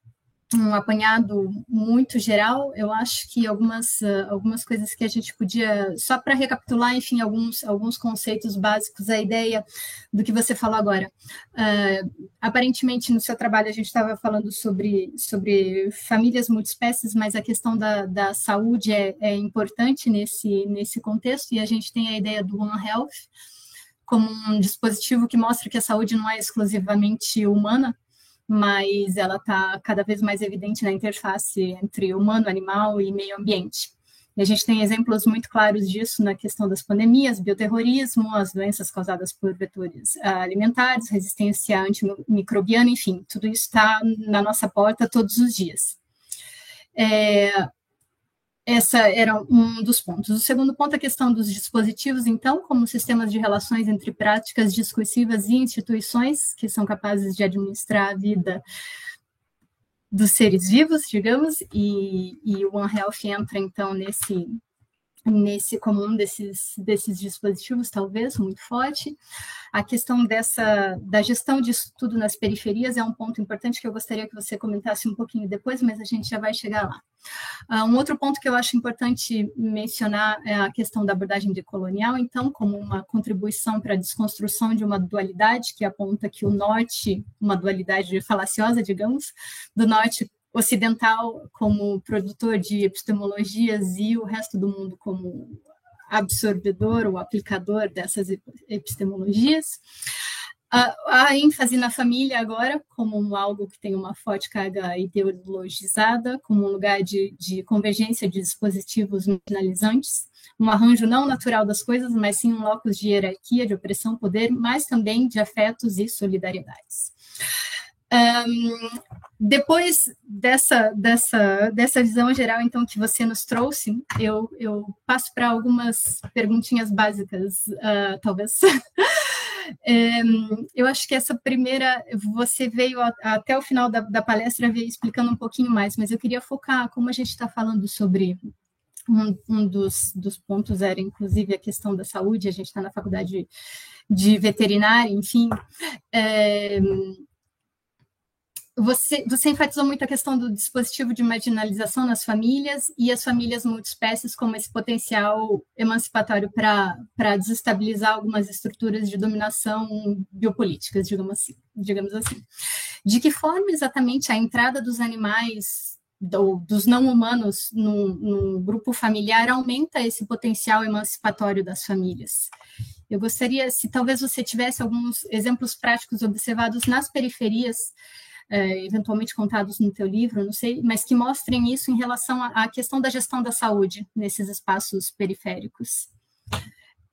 um apanhado muito geral, eu acho que algumas, uh, algumas coisas que a gente podia, só para recapitular, enfim, alguns, alguns conceitos básicos, a ideia do que você falou agora. Uh, aparentemente, no seu trabalho, a gente estava falando sobre, sobre famílias multiespécies, mas a questão da, da saúde é, é importante nesse, nesse contexto, e a gente tem a ideia do One Health como um dispositivo que mostra que a saúde não é exclusivamente humana, mas ela está cada vez mais evidente na interface entre humano, animal e meio ambiente. E a gente tem exemplos muito claros disso na questão das pandemias, bioterrorismo, as doenças causadas por vetores ah, alimentares, resistência antimicrobiana, enfim, tudo isso está na nossa porta todos os dias. É, essa era um dos pontos. O segundo ponto é a questão dos dispositivos, então, como sistemas de relações entre práticas discursivas e instituições que são capazes de administrar a vida dos seres vivos, digamos, e, e o One Health entra, então, nesse, nesse comum desses, desses dispositivos, talvez, muito forte. A questão dessa da gestão disso tudo nas periferias é um ponto importante que eu gostaria que você comentasse um pouquinho depois, mas a gente já vai chegar lá. Uh, um outro ponto que eu acho importante mencionar é a questão da abordagem decolonial, então, como uma contribuição para a desconstrução de uma dualidade que aponta que o norte, uma dualidade falaciosa, digamos, do norte ocidental como produtor de epistemologias e o resto do mundo como absorvedor ou aplicador dessas epistemologias. A, ênfase na família agora como algo que tem uma forte carga ideologizada, como um lugar de, de convergência de dispositivos marginalizantes, um arranjo não natural das coisas, mas sim um locus de hierarquia, de opressão, poder, mas também de afetos e solidariedades. Um, depois dessa, dessa, dessa visão geral, então, que você nos trouxe, eu, eu passo para algumas perguntinhas básicas, uh, talvez. eu acho que essa primeira, você veio a, até o final da, da palestra, veio explicando um pouquinho mais, mas eu queria focar, como a gente está falando sobre um, um dos, dos, pontos era, inclusive, a questão da saúde, a gente está na faculdade de, de veterinária, enfim. É, você, você enfatizou muito a questão do dispositivo de marginalização nas famílias e as famílias multiespécies como esse potencial emancipatório para desestabilizar algumas estruturas de dominação biopolíticas, digamos assim, digamos assim. De que forma exatamente a entrada dos animais do, dos não humanos no, no grupo familiar aumenta esse potencial emancipatório das famílias? Eu gostaria, se talvez você tivesse alguns exemplos práticos observados nas periferias, é, eventualmente contados no teu livro, não sei, mas que mostrem isso em relação à, questão da gestão da saúde nesses espaços periféricos.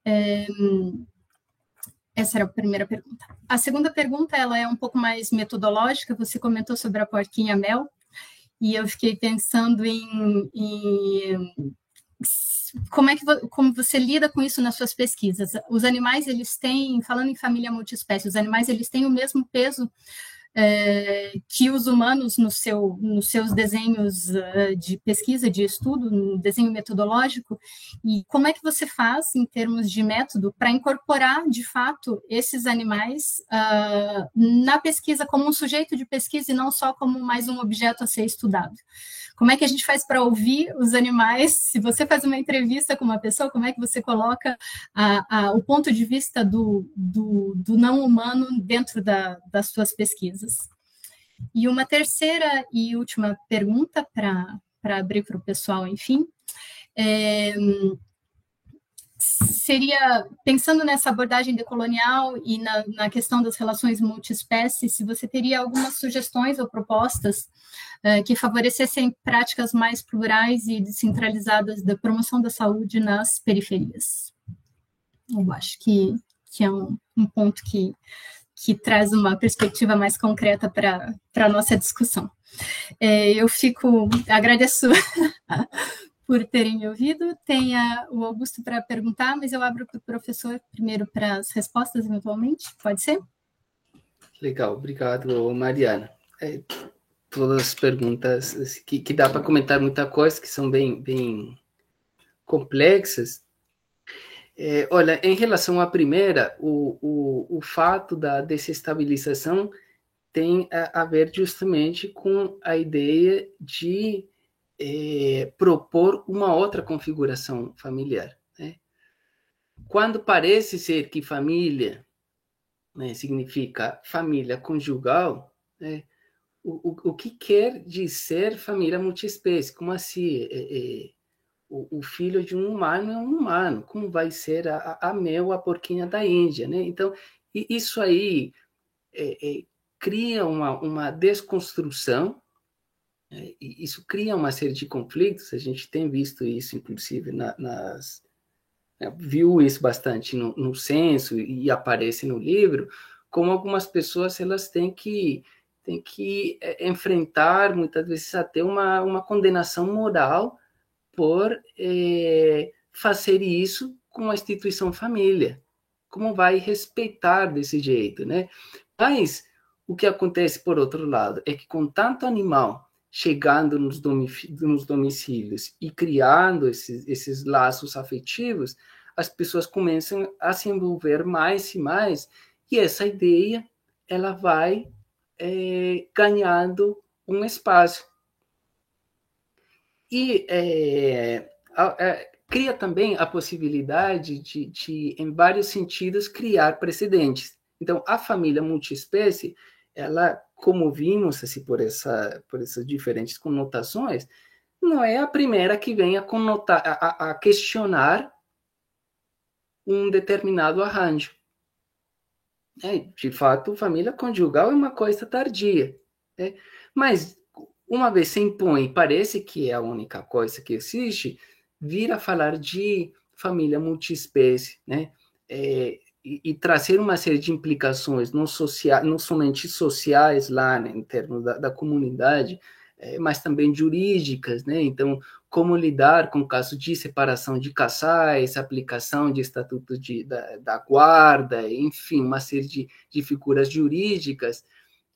É, essa era a primeira pergunta. A segunda pergunta, ela é um pouco mais metodológica, você comentou sobre a porquinha mel, e eu fiquei pensando em, em como é que como você lida com isso nas suas pesquisas? Os animais eles têm, falando em família multiespécie, os animais eles têm o mesmo peso é, que os humanos, no seu, nos seus desenhos uh, de pesquisa, de estudo, no desenho metodológico, e como é que você faz, em termos de método, para incorporar, de fato, esses animais uh, na pesquisa como um sujeito de pesquisa e não só como mais um objeto a ser estudado? Como é que a gente faz para ouvir os animais? Se você faz uma entrevista com uma pessoa, como é que você coloca a, a, o ponto de vista do, do, do não humano dentro da, das suas pesquisas? E uma terceira e última pergunta para abrir para o pessoal, enfim. É, seria, pensando nessa abordagem decolonial e na, na questão das relações multiespécies, se você teria algumas sugestões ou propostas uh, que favorecessem práticas mais plurais e descentralizadas da promoção da saúde nas periferias. Eu acho que, que é um, um ponto que, que traz uma perspectiva mais concreta para a nossa discussão. É, eu fico, agradeço por terem me ouvido. Tenha o Augusto para perguntar, mas eu abro para o professor primeiro para as respostas, eventualmente. Pode ser? Legal, obrigado, Mariana. É, todas as perguntas assim, que, que dá para comentar muita coisa, que são bem, bem complexas. É, olha, em relação à primeira, o, o, o fato da desestabilização tem a, a ver justamente com a ideia de é, propor uma outra configuração familiar. Né? Quando parece ser que família né, significa família conjugal, né, o, o, o que quer dizer família multiespécie? Como assim? É, é, o, o, filho de um humano é um humano, como vai ser a, a mel, a porquinha da Índia, né? Então, isso aí é, é, cria uma, uma desconstrução isso cria uma série de conflitos, a gente tem visto isso, inclusive, na, nas. Né, viu isso bastante no, no censo e aparece no livro, como algumas pessoas elas têm que, têm que é, enfrentar, muitas vezes, até uma, uma condenação moral por é, fazer isso com a instituição família. Como vai respeitar desse jeito, né? Mas o que acontece, por outro lado, é que com tanto animal chegando nos, domicílios e criando esses, esses laços afetivos, as pessoas começam a se envolver mais e mais, e essa ideia ela vai é, ganhando um espaço. E é, a, a, cria também a possibilidade de, de, em vários sentidos, criar precedentes. Então, a família multiespécie, ela como vimos assim, por, essa, por essas diferentes conotações, não é a primeira que vem a, conotar, a, a questionar um determinado arranjo. É, de fato, família conjugal é uma coisa tardia. Né? Mas, uma vez se impõe, parece que é a única coisa que existe, vira a falar de família multiespécie, né? É, e, e, trazer uma série de implicações, não, social, não somente sociais lá, né, em termos da, da comunidade, é, mas também jurídicas, né? Então, como lidar com o caso de separação de casais, aplicação de estatutos de, da, da guarda, enfim, uma série de, de figuras jurídicas,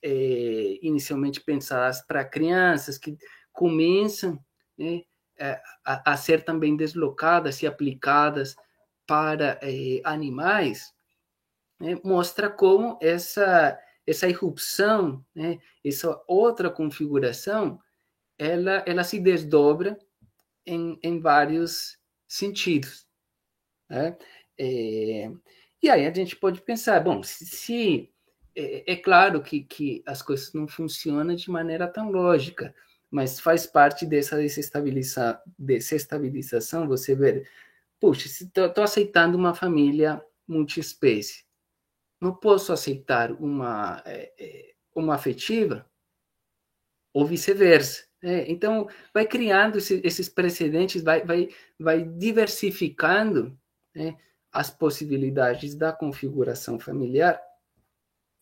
é, inicialmente pensadas para crianças, que começam né, a, a, ser também deslocadas e aplicadas para é, animais, né, mostra como essa, essa irrupção, né, essa outra configuração, ela, ela se desdobra em, em vários sentidos. Né? É, e aí a gente pode pensar, bom, se, se é, é, claro que, que as coisas não funcionam de maneira tão lógica, mas faz parte dessa desestabiliza, desestabilização você ver, puxa, estou aceitando uma família multiespécie. Não posso aceitar uma, é, é, uma afetiva ou vice-versa. É, então, vai criando esse, esses precedentes, vai, vai, vai diversificando né, as possibilidades da configuração familiar,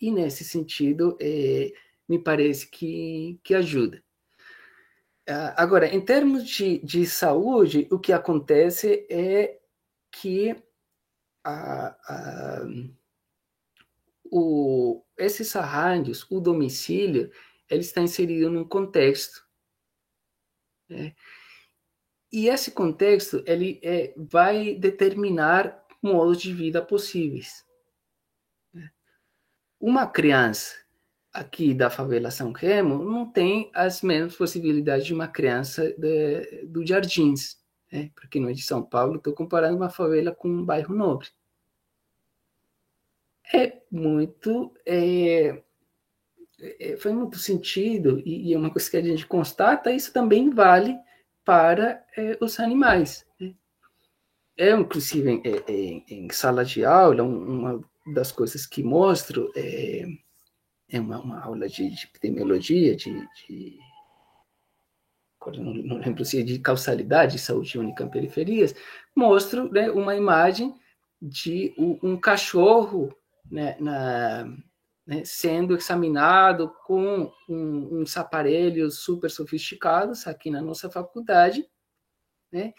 e nesse sentido, é, me parece que, que ajuda. Ah, agora, em termos de, de saúde, o que acontece é que a, a, o, esses arranjos, o domicílio, ele está inserido num contexto. Né? E esse contexto ele é, vai determinar modos de vida possíveis. Né? Uma criança aqui da favela São Remo não tem as mesmas possibilidades de uma criança de, do Jardins, né? porque não é de São Paulo, estou comparando uma favela com um bairro nobre. É muito. É, é, muito sentido, e, e, é uma coisa que a gente constata, isso também vale para é, os animais. Né? É, inclusive, em, em, em, sala de aula, uma das coisas que mostro é é uma, uma aula de, de epidemiologia, de, de não, não, lembro se é de causalidade, saúde única em periferias, mostro né, uma imagem de um, um cachorro né, na, né, sendo examinado com um, uns aparelhos super sofisticados aqui na nossa faculdade, né,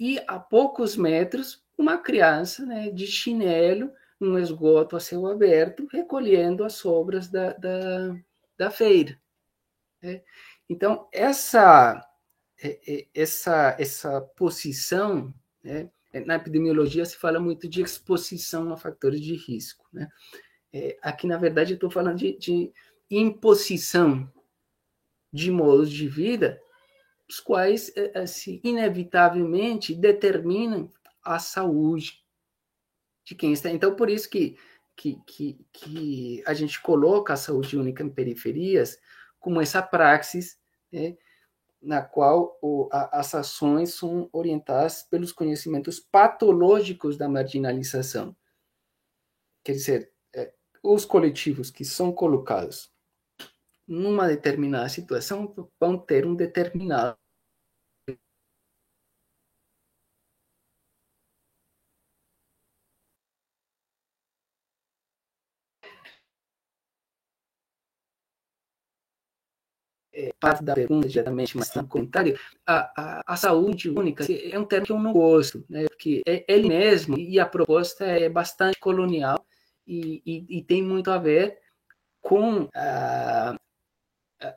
e a poucos metros uma criança né, de chinelo um esgoto a céu aberto, recolhendo as sobras da, da, da feira. Né? Então, essa, é, é, essa, essa posição, né? na epidemiologia se fala muito de exposição a fatores de risco. Né? É, aqui, na verdade, eu estou falando de, de imposição de modos de vida, os quais, assim, inevitavelmente, determinam a saúde de quem está. Então, por isso que, que, que, que a gente coloca a saúde única em periferias como essa praxis né, na qual o, a, as ações são orientadas pelos conhecimentos patológicos da marginalização. Quer dizer, é, os coletivos que são colocados numa determinada situação vão ter um determinado é, parte da pergunta diretamente, mas no comentário, a, a, a, saúde única é um termo que eu não gosto, né? porque é ele mesmo, e a proposta é bastante colonial e, e, e tem muito a ver com a,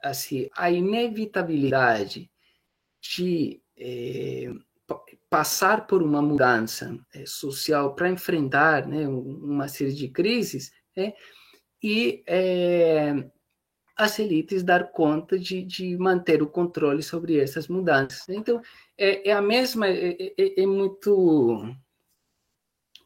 assim, a inevitabilidade de é, passar por uma mudança é, social para enfrentar né, uma série de crises né, e é, as elites dar conta de, de manter o controle sobre essas mudanças. Então, é, é a mesma, é, é, é, é, muito,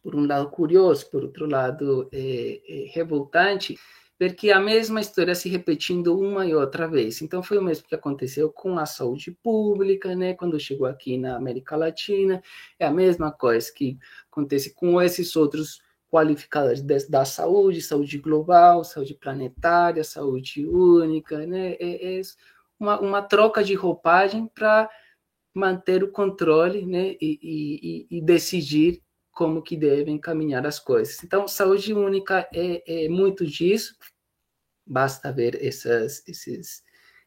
por um lado, curioso, por outro lado, é, é, revoltante, ver que a mesma história se repetindo uma e outra vez. Então, foi o mesmo que aconteceu com a saúde pública, né, quando chegou aqui na América Latina, é a mesma coisa que acontece com esses outros qualificadas da saúde, saúde global, saúde planetária, saúde única, né? É, é uma, uma, troca de roupagem para manter o controle, né? E, e, e, decidir como que devem caminhar as coisas. Então, saúde única é, é muito disso. Basta ver essas, esses,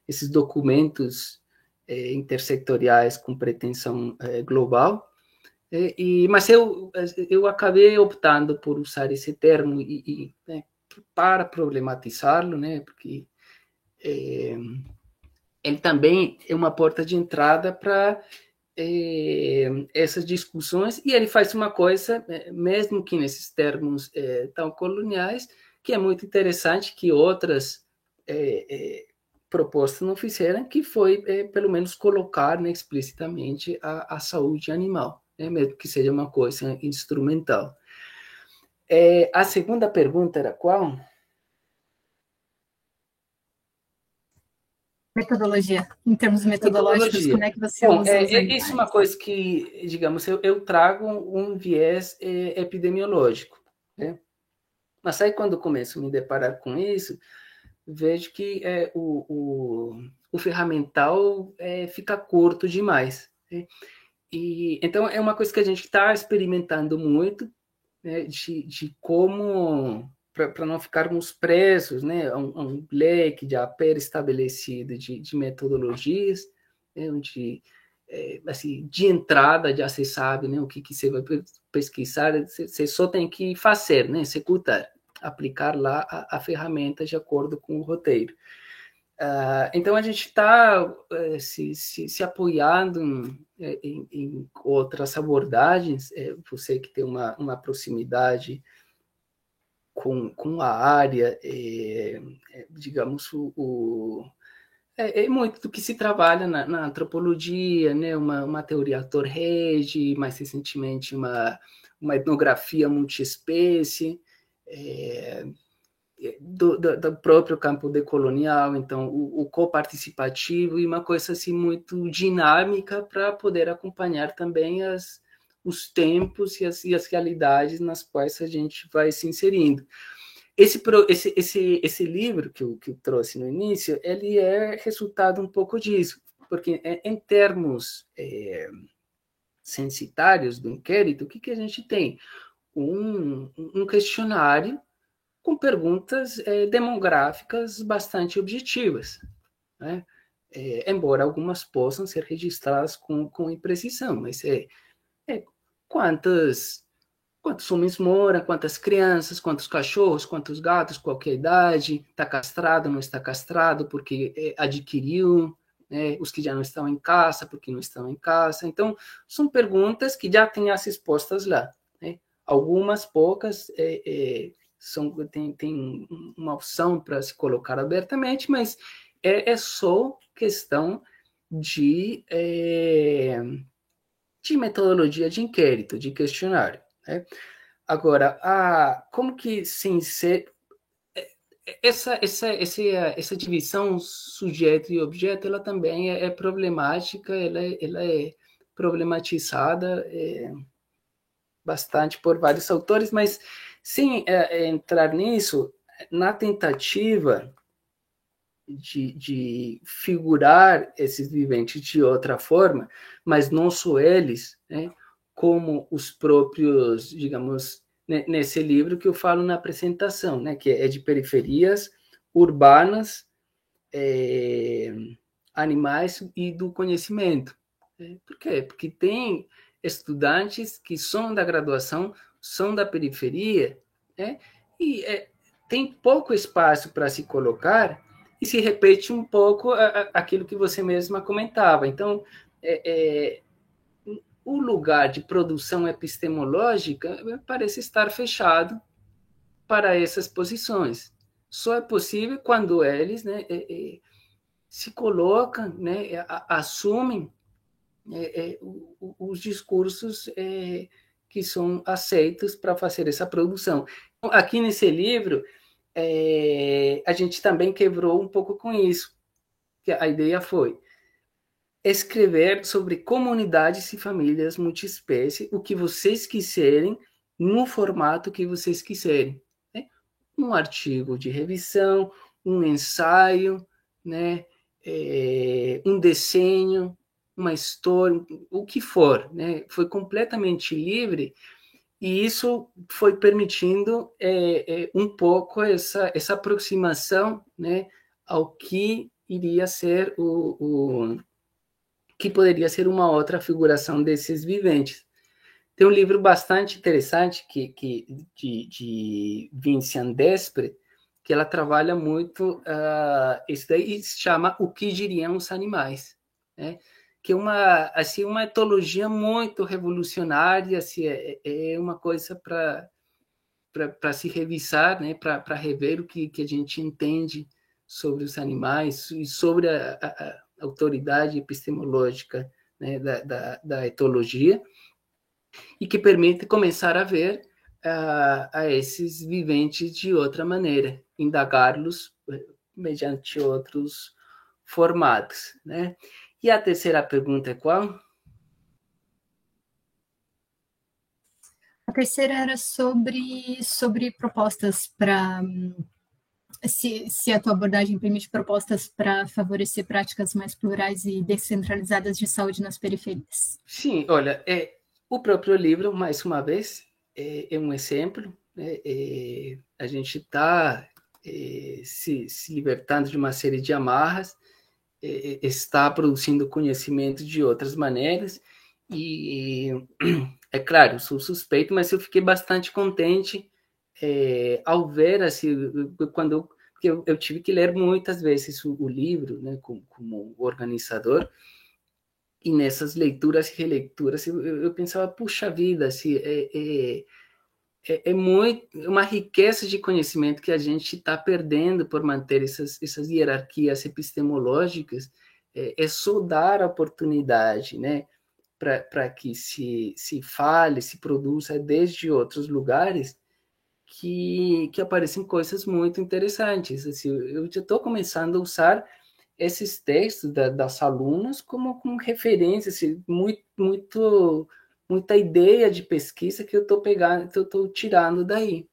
esses documentos é, intersectoriais com pretensão é, global e, mas eu, eu acabei optando por usar esse termo e, e né, para problematizá-lo, né, porque é, ele também é uma porta de entrada para é, essas discussões e ele faz uma coisa, é, mesmo que nesses termos é, tão coloniais, que é muito interessante que outras propostas não fizeram, que foi, pelo menos, colocar né, explicitamente a, a saúde animal né, mesmo que seja uma coisa instrumental. É, a segunda pergunta era qual? Metodologia, em termos metodológicos, como é que você Bom, usa? É, é, isso é uma coisa que, digamos, eu, eu trago um viés é, epidemiológico, né? Mas aí quando começo a me deparar com isso, vejo que é, o, o, o ferramental é, fica curto demais. Né? E, então, é uma coisa que a gente está experimentando muito, né, de, de como para não ficarmos presos né, a, um, a um leque já pré-estabelecido de, de metodologias, né, onde, é, assim, de entrada já se sabe né, o que, que você vai pesquisar, você só tem que fazer, né, executar, aplicar lá a, a ferramenta de acordo com o roteiro. Uh, então a gente está eh, se, se, se, apoiando em, em, em outras abordagens, é, você que tem uma, uma proximidade com, com a área, é, é, digamos, o, o é, é, muito do que se trabalha na, na antropologia, né? uma, uma teoria ator-regi, mais recentemente uma, uma etnografia multiespécie, é, do, do, do, próprio campo decolonial, então o, o coparticipativo e uma coisa assim muito dinâmica para poder acompanhar também as, os tempos e as, e as realidades nas quais a gente vai se inserindo. Esse, esse, esse, esse livro que eu, que eu trouxe no início, ele é resultado um pouco disso, porque é, em termos é, censitários do inquérito, o que, que a gente tem? Um, um questionário com perguntas é, demográficas bastante objetivas, né? É, embora algumas possam ser registradas com, com imprecisão, mas é, é quantas quantos homens moram, quantas crianças, quantos cachorros, quantos gatos, qualquer idade, está castrado, não está castrado, porque é, adquiriu, né? os que já não estão em casa, porque não estão em casa. Então, são perguntas que já têm as respostas lá. Né? Algumas poucas é, é, são, tem, tem uma opção para se colocar abertamente, mas é, é só questão de é, de metodologia de inquérito, de questionário. Né? Agora, a, como que sem ser é, essa, essa, essa, essa divisão sujeito e objeto, ela também é, é problemática, ela é, ela é problematizada é, bastante por vários autores, mas sem é, entrar nisso, na tentativa de, de, figurar esses viventes de outra forma, mas não só eles, né, como os próprios, digamos, nesse livro que eu falo na apresentação, né, que é de periferias urbanas, é, animais e do conhecimento. Né? Por quê? Porque tem estudantes que são da graduação, são da periferia, né, e é, tem pouco espaço para se colocar e se repete um pouco a, a, aquilo que você mesma comentava. Então, é, é, o lugar de produção epistemológica parece estar fechado para essas posições. Só é possível quando eles né, é, se colocam, né, assumem é, é, os discursos que são aceitos para fazer essa produção. Então, aqui nesse livro, é, a gente também quebrou um pouco com isso. Que a ideia foi escrever sobre comunidades e famílias multiespécie, o que vocês quiserem, no formato que vocês quiserem. Né? Um artigo de revisão, um ensaio, né? É, um desenho, uma história, o que for. Né? Foi completamente livre e isso foi permitindo é, é, um pouco essa, essa aproximação né, ao que iria ser o, o, que poderia ser uma outra figuração desses viventes. Tem um livro bastante interessante que, que de, de Vincian Despre, que ela trabalha muito uh, isso daí se chama O que diriam os animais, né? Que é uma assim uma etologia muito revolucionária, assim, é, é uma coisa para para se revisar, né, para rever o que, que a gente entende sobre os animais e sobre a, a, a autoridade epistemológica né, da, da, da, etologia, e que permite começar a ver a esses viventes de outra maneira, indagá-los eh, mediante outros formados, né? E a terceira pergunta é qual? A terceira era sobre, sobre propostas para. Se, se a tua abordagem permite propostas para favorecer práticas mais plurais e descentralizadas de saúde nas periferias. Sim, olha, é, o próprio livro, mais uma vez, é, é um exemplo. Né? É, a gente está é, se, se libertando de uma série de amarras, está produzindo conhecimento de outras maneiras, e é claro, sou suspeito, mas eu fiquei bastante contente é, ao ver, assim, quando eu, eu, tive que ler muitas vezes o, o livro, né, como, como, organizador, e nessas leituras e releituras eu, eu pensava, puxa vida, assim, é, é é, é muito uma riqueza de conhecimento que a gente está perdendo por manter essas, essas hierarquias epistemológicas. É, é só dar a oportunidade, né, para que se, se fale, se produza desde outros lugares que, que aparecem coisas muito interessantes. Assim, eu já estou começando a usar esses textos da, das alunas como, como referência, assim, muito, muito muita ideia de pesquisa que eu estou pegando, que eu estou tirando daí.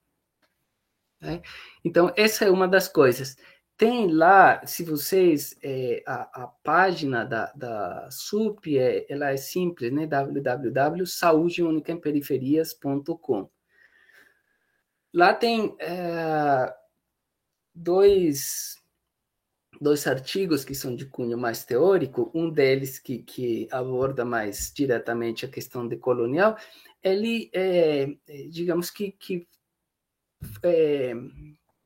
Né? Então, essa é uma das coisas. Tem lá, se vocês, é, a, a, página da, da SUP, é, ela é simples, né? www.saudeunicaemperiferias.com. Lá tem é, dois dois artigos que são de cunho mais teórico, um deles que, que aborda mais diretamente a questão decolonial, ele, é, é, digamos que, que é,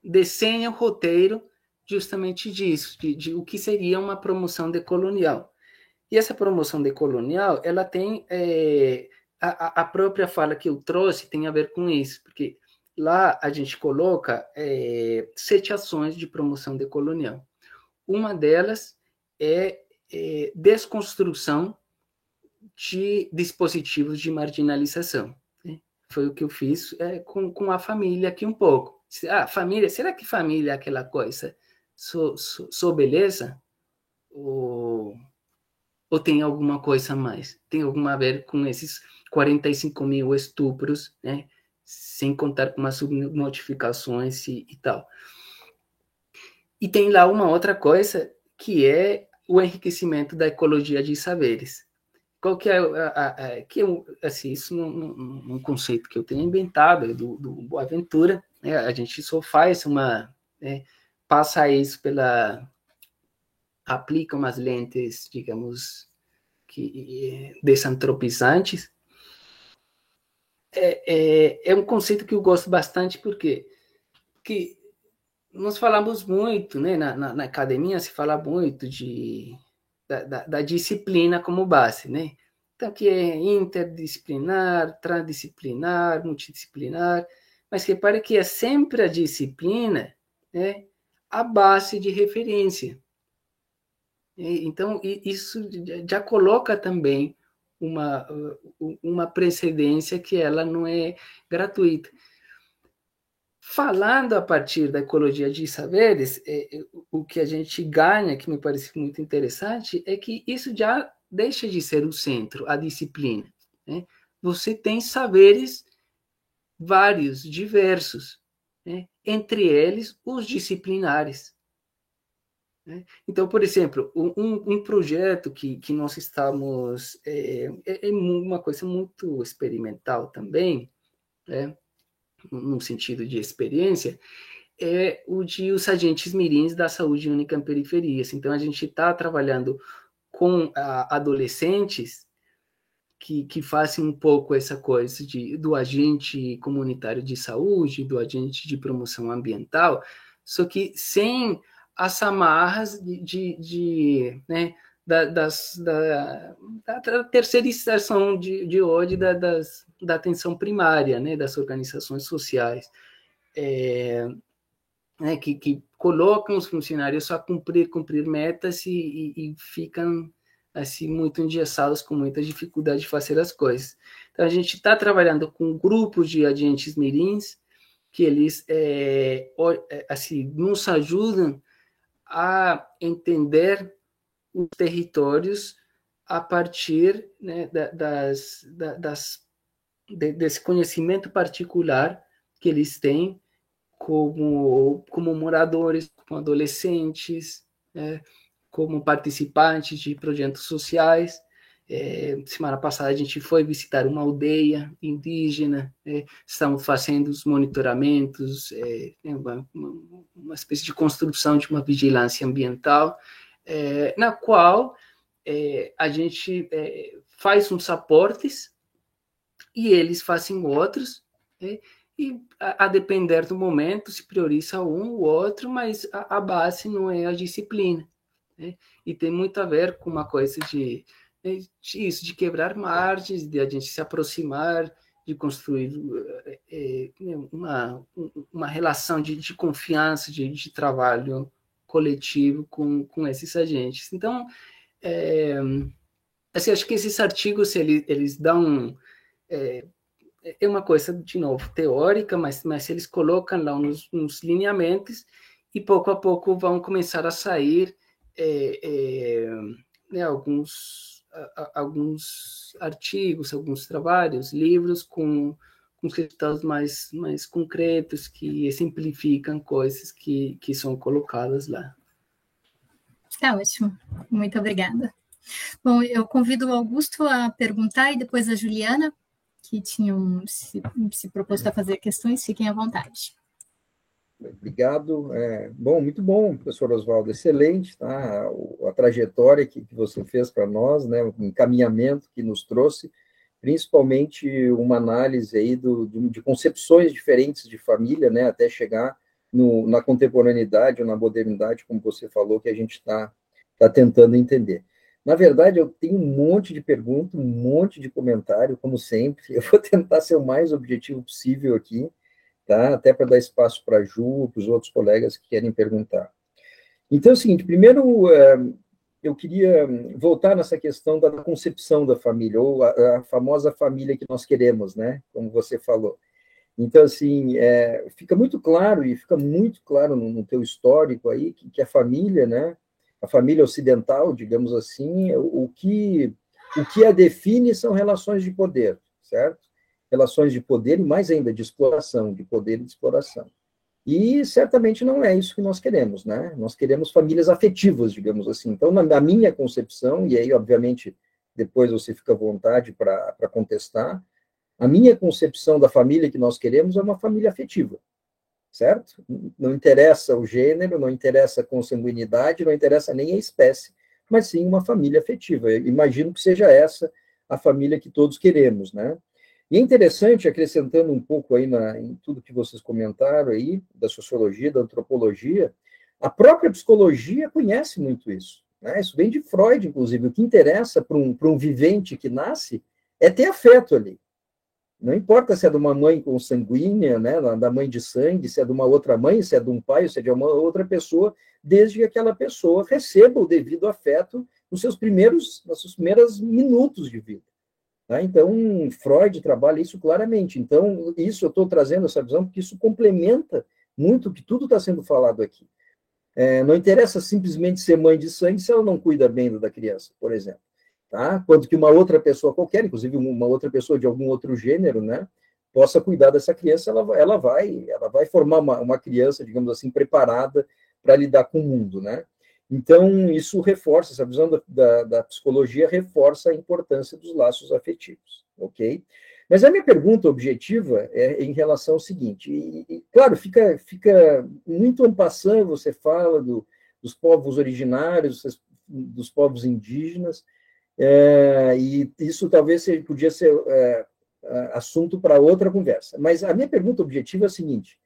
desenha o roteiro justamente disso, de, de, o que seria uma promoção decolonial. E essa promoção decolonial, ela tem é, a, a própria fala que eu trouxe tem a ver com isso, porque lá a gente coloca é, sete ações de promoção decolonial. Uma delas é, é desconstrução de dispositivos de marginalização. Né? Foi o que eu fiz é, com, com a família aqui um pouco. Ah, família, será que família é aquela coisa? Sou, sou, sou beleza? Ou, ou tem alguma coisa a mais? Tem alguma a ver com esses 45 mil estupros, né? sem contar com as subnotificações e, e tal. E tem lá uma outra coisa que é o enriquecimento da ecologia de saberes. Qual que é, a, a, a, que é assim, isso num, um conceito que eu tenho inventado do, do Boaventura, né? a gente só faz uma, né? passa isso pela, aplica umas lentes, digamos, que desantropizantes. É, é, é um conceito que eu gosto bastante porque que nós falamos muito, né, na, na, na, academia se fala muito de, da, da, da, disciplina como base, né? Então, que é interdisciplinar, transdisciplinar, multidisciplinar, mas repare que é sempre a disciplina né, a base de referência. Então, isso já coloca também uma, uma precedência que ela não é gratuita. Falando a partir da ecologia de saberes, é, é, o que a gente ganha, que me parece muito interessante, é que isso já deixa de ser o centro, a disciplina. Né? Você tem saberes vários, diversos, né? entre eles os disciplinares. Né? Então, por exemplo, um, um, projeto que, que nós estamos. É, é, é uma coisa muito experimental também, né? No sentido de experiência, é o de os agentes mirins da saúde única em periferias. Então, a gente está trabalhando com a, adolescentes que, que fazem um pouco essa coisa de, do agente comunitário de saúde, do agente de promoção ambiental, só que sem as amarras de, de, de né, da, das, da, da terceirização de, de hoje da, das, da atenção primária, né, das organizações sociais, é, né, que, que colocam os funcionários a cumprir, cumprir metas e, e, e ficam assim muito engessados com muita dificuldade de fazer as coisas. Então a gente está trabalhando com grupos de agentes mirins que eles é, é, assim nos ajudam a entender os territórios a partir né, das, das de, desse conhecimento particular que eles têm como, como moradores, como adolescentes, né, como participantes de projetos sociais. É, semana passada a gente foi visitar uma aldeia indígena, é, estamos fazendo os monitoramentos, é, né, uma, uma, espécie de construção de uma vigilância ambiental, é, na qual é, a gente é, faz uns aportes e eles fazem outros, né? e a, a, depender do momento se prioriza um ou outro, mas a, a base não é a disciplina. Né? E tem muito a ver com uma coisa de, né, de, isso, de quebrar margens, de a gente se aproximar, de construir é, uma, uma relação de, de confiança, de, de trabalho coletivo com, com esses agentes. Então, é, assim, acho que esses artigos eles, eles dão é, é uma coisa de novo teórica, mas mas eles colocam lá uns lineamentos e pouco a pouco vão começar a sair é, é, né, alguns a, alguns artigos, alguns trabalhos, livros com com resultados mais mais concretos que simplificam coisas que que são colocadas lá. Tá ótimo. Muito obrigada. Bom, eu convido o Augusto a perguntar e depois a Juliana, que tinham se, se proposto a fazer questões, fiquem à vontade. Obrigado. É, bom, muito bom, professor Oswaldo, excelente, tá? A, a trajetória que, que você fez para nós, né? O encaminhamento que nos trouxe, principalmente uma análise aí do, de, concepções diferentes de família, né? Até chegar no, na contemporaneidade ou na modernidade, como você falou, que a gente está tá tentando entender. Na verdade, eu tenho um monte de perguntas, um monte de comentário, como sempre. Eu vou tentar ser o mais objetivo possível aqui, tá? Até para dar espaço para a Ju, para os outros colegas que querem perguntar. Então, é o seguinte: primeiro, é, eu queria voltar nessa questão da concepção da família, ou a, a famosa família que nós queremos, né? Como você falou. Então, assim, é, fica muito claro, e fica muito claro no, no teu histórico aí, que, que, a família, né, a família ocidental, digamos assim, o, que, o que a define são relações de poder, certo? Relações de poder e, mais ainda, de exploração, de poder e de exploração. E certamente não é isso que nós queremos, né? Nós queremos famílias afetivas, digamos assim. Então, na, na minha concepção, e aí, obviamente, depois você fica à vontade para contestar, a minha concepção da família que nós queremos é uma família afetiva, certo? Não interessa o gênero, não interessa a consanguinidade, não interessa nem a espécie, mas sim uma família afetiva. Eu imagino que seja essa a família que todos queremos, né? E é interessante, acrescentando um pouco aí na, em tudo que vocês comentaram aí, da sociologia, da antropologia, a própria psicologia conhece muito isso. Né? Isso vem de Freud, inclusive. O que interessa para um, um vivente que nasce é ter afeto ali. Não importa se é de uma mãe consanguínea, né, da mãe de sangue, se é de uma outra mãe, se é de um pai, se é de uma outra pessoa, desde que aquela pessoa receba o devido afeto nos seus primeiros, nos seus primeiros minutos de vida. Tá? Então, Freud trabalha isso claramente. Então, isso eu estou trazendo essa visão porque isso complementa muito o que tudo está sendo falado aqui. É, não interessa simplesmente ser mãe de sangue se ela não cuida bem da criança, por exemplo tá? Quanto que uma outra pessoa qualquer, inclusive uma outra pessoa de algum outro gênero, né, possa cuidar dessa criança, ela, ela vai, ela vai formar uma, uma criança, digamos assim, preparada para lidar com o mundo, né? Então, isso reforça, essa visão da, da, da, psicologia reforça a importância dos laços afetivos, ok? Mas a minha pergunta objetiva é em relação ao seguinte, e, e claro, fica, fica muito ampassando, você fala do, dos povos originários, dos povos indígenas, é, e isso talvez podia ser é, assunto para outra conversa. Mas a minha pergunta objetiva é a seguinte: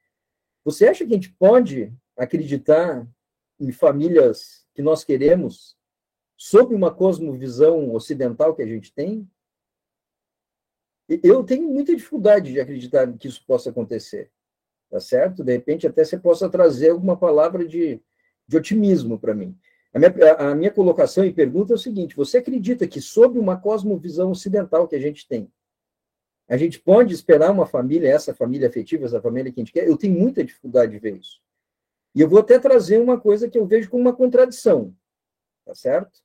você acha que a gente pode acreditar em famílias que nós queremos sob uma cosmovisão ocidental que a gente tem? Eu tenho muita dificuldade de acreditar que isso possa acontecer, tá certo? De repente, até você possa trazer alguma palavra de, de otimismo para mim. A minha, a minha colocação e pergunta é o seguinte: você acredita que, sob uma cosmovisão ocidental que a gente tem, a gente pode esperar uma família, essa família afetiva, essa família que a gente quer? Eu tenho muita dificuldade de ver isso. E eu vou até trazer uma coisa que eu vejo como uma contradição, tá certo?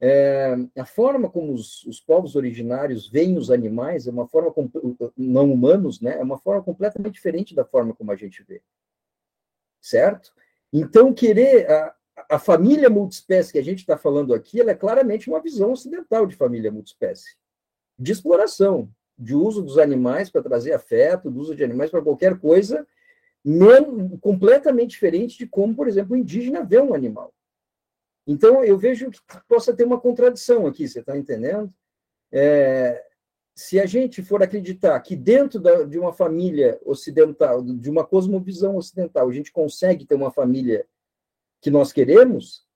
é, a forma como os, os, povos originários veem os animais é uma forma não humanos, né? É uma forma completamente diferente da forma como a gente vê, certo? Então querer a, a família multiespécie que a gente está falando aqui, ela é claramente uma visão ocidental de família multiespécie, de exploração, de uso dos animais para trazer afeto, do uso de animais para qualquer coisa, mesmo, completamente diferente de como, por exemplo, o indígena vê um animal. Então, eu vejo que possa ter uma contradição aqui, você está entendendo? É, se a gente for acreditar que dentro da, de uma família ocidental, de uma cosmovisão ocidental, a gente consegue ter uma família que nós queremos,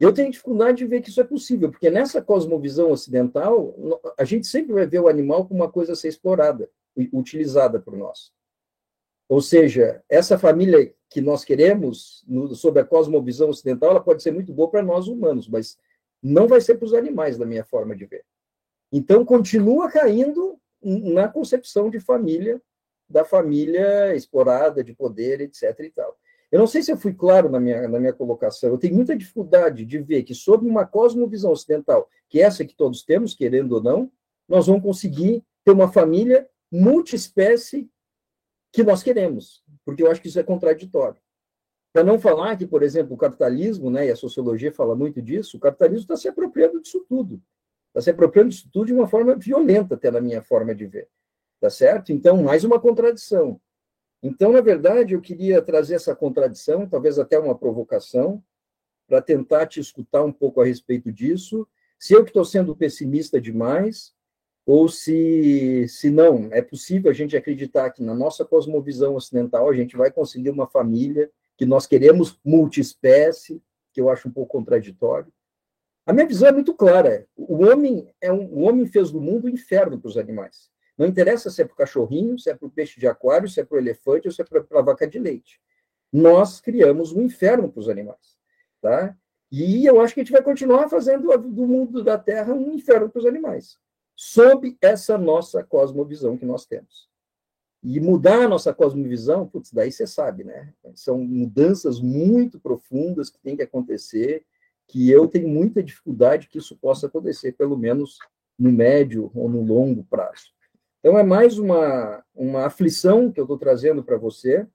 eu tenho dificuldade de ver que isso é possível, porque nessa cosmovisão ocidental, a gente sempre vai ver o animal como uma coisa a ser explorada, utilizada por nós. Ou seja, essa família que nós queremos, no, sob a cosmovisão ocidental, ela pode ser muito boa para nós humanos, mas não vai ser para os animais, da minha forma de ver. Então, continua caindo na concepção de família, da família explorada, de poder, etc. e tal. Eu não sei se eu fui claro na minha, na minha colocação, eu tenho muita dificuldade de ver que, sob uma cosmovisão ocidental, que é essa que todos temos, querendo ou não, nós vamos conseguir ter uma família multiespécie que nós queremos, porque eu acho que isso é contraditório. Para não falar que, por exemplo, o capitalismo, né, e a sociologia fala muito disso, o capitalismo está se apropriando disso tudo. Está se apropriando disso tudo de uma forma violenta, até na minha forma de ver. Tá certo? Então, mais uma contradição. Então, na verdade, eu queria trazer essa contradição, talvez até uma provocação, para tentar te escutar um pouco a respeito disso. Se eu que estou sendo pessimista demais, ou se, se não, é possível a gente acreditar que na nossa cosmovisão ocidental a gente vai conseguir uma família que nós queremos multiespécie, que eu acho um pouco contraditório. A minha visão é muito clara. O homem é um, o homem fez do mundo um inferno para os animais. Não interessa se é para o cachorrinho, se é para o peixe de aquário, se é para o elefante ou se é para a vaca de leite. Nós criamos um inferno para os animais, tá? E eu acho que a gente vai continuar fazendo do mundo da Terra um inferno para os animais sob essa nossa cosmovisão que nós temos. E mudar a nossa cosmovisão, putz, daí você sabe, né? São mudanças muito profundas que têm que acontecer, que eu tenho muita dificuldade que isso possa acontecer, pelo menos no médio ou no longo prazo. Então, é mais uma, uma aflição que eu estou trazendo para você,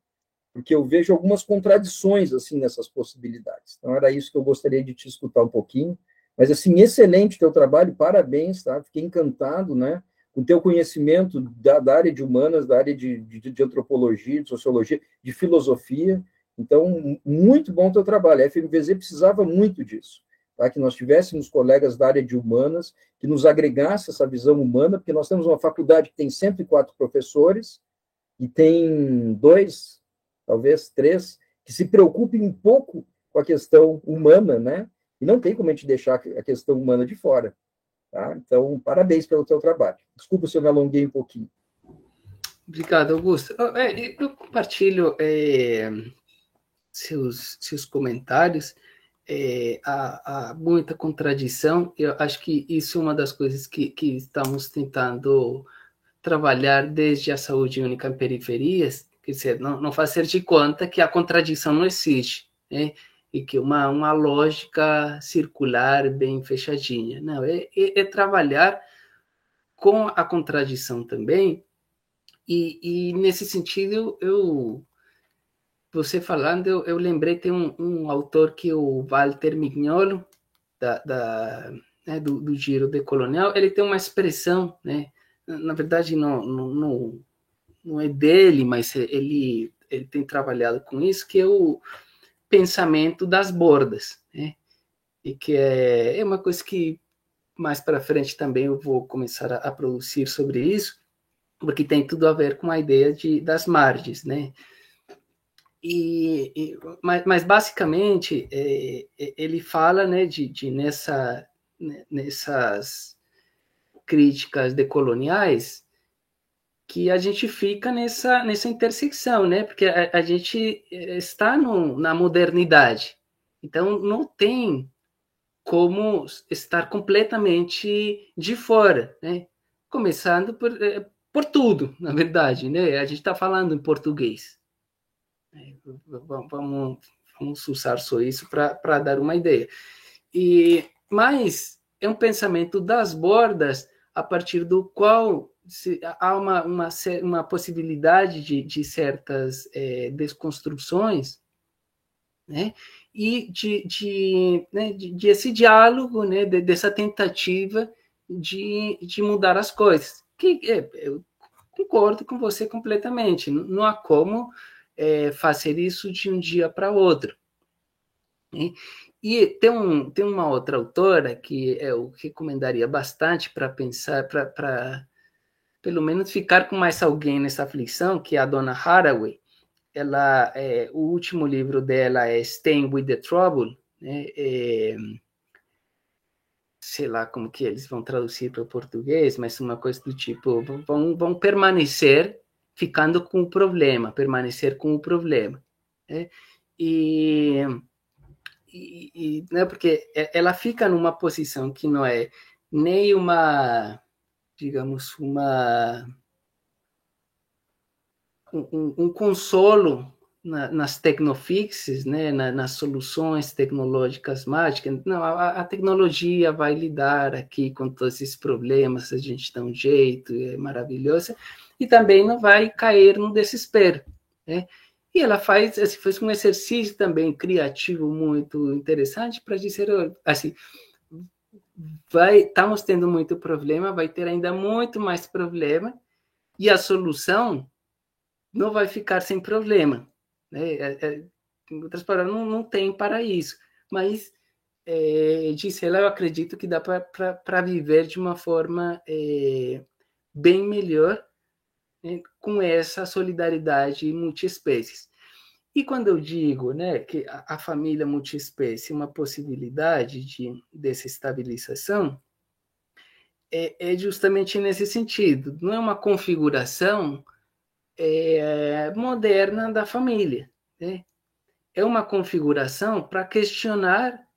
porque eu vejo algumas contradições, assim, nessas possibilidades. Então, era isso que eu gostaria de te escutar um pouquinho. Mas, assim, excelente teu trabalho, parabéns, tá? Fiquei encantado, né? Com teu conhecimento da, da área de humanas, da área de, de, de, antropologia, de sociologia, de filosofia. Então, muito bom teu trabalho. A FMVZ precisava muito disso, tá? Que nós tivéssemos colegas da área de humanas que nos agregasse essa visão humana, porque nós temos uma faculdade que tem 104 professores e tem dois, talvez três, que se preocupem um pouco com a questão humana, né? E não tem como a gente deixar a questão humana de fora. Tá? Então, parabéns pelo teu trabalho. Desculpa se eu me alonguei um pouquinho. Obrigado, Augusto. É, eu compartilho é, seus, seus comentários. É, há, há, muita contradição. Eu acho que isso é uma das coisas que, que estamos tentando trabalhar desde a saúde única em periferias, quer dizer, não, não fazer de conta que a contradição não existe. Né? E que uma, uma lógica circular bem fechadinha. Não, é, é, é trabalhar com a contradição também, e, e, nesse sentido, eu você falando, eu, eu lembrei, tem um, um, autor que é o Walter Mignolo, da, da né, do, do, Giro de Colonial, ele tem uma expressão, né, na verdade não, não, não, é dele, mas ele, ele tem trabalhado com isso, que é o pensamento das bordas, né? E que é, é uma coisa que mais para frente também eu vou começar a, a, produzir sobre isso, porque tem tudo a ver com a ideia de, das margens, né? E, e mas, mas, basicamente é, é ele fala, né, de, de nessa né, nessas críticas decoloniais que a gente fica nessa, nessa intersecção, né? Porque a, a gente eh, está no, na modernidade, então não tem como estar completamente de fora, né? Começando por, eh, por tudo, na verdade, né? A gente está falando em português. É, vamos, vamos usar só isso para dar uma ideia. E, mas é um pensamento das bordas a partir do qual se, há uma, uma, uma possibilidade de, de certas é, desconstruções, né? e de, de, né, de, de, esse diálogo, né, de, dessa tentativa de, de mudar as coisas. Que é, eu concordo com você completamente. Não há como é, fazer isso de um dia para outro. Né? E tem, um, tem uma outra autora que eu recomendaria bastante para pensar, para pelo menos ficar com mais alguém nessa aflição, que é a dona Haraway. Ela, é, o último livro dela é Staying with the Trouble, né? É, sei lá como que eles vão traduzir para o português, mas uma coisa do tipo, vão, vão permanecer ficando com o problema, permanecer com o problema. Né? E, e, e né, porque ela fica numa posição que não é nem uma digamos, uma um, um consolo na, nas tecnofixes, né, na, nas soluções tecnológicas mágicas. Não, a, a, tecnologia vai lidar aqui com todos esses problemas, a gente dá um jeito, é maravilhoso, e também não vai cair no desespero. Né? E ela faz, assim, faz um exercício também criativo muito interessante para dizer, assim, vai estamos tendo muito problema, vai ter ainda muito mais problema e a solução não vai ficar sem problema, né? É, é, em outras palavras, não, não tem para isso, mas é, ela, eu acredito que dá para viver de uma forma é, bem melhor né, com essa solidariedade multiespécies. E quando eu digo né, que a, família multiespécie é uma possibilidade de desestabilização, é, é, justamente nesse sentido. Não é uma configuração é, moderna da família. Né? É uma configuração para questionar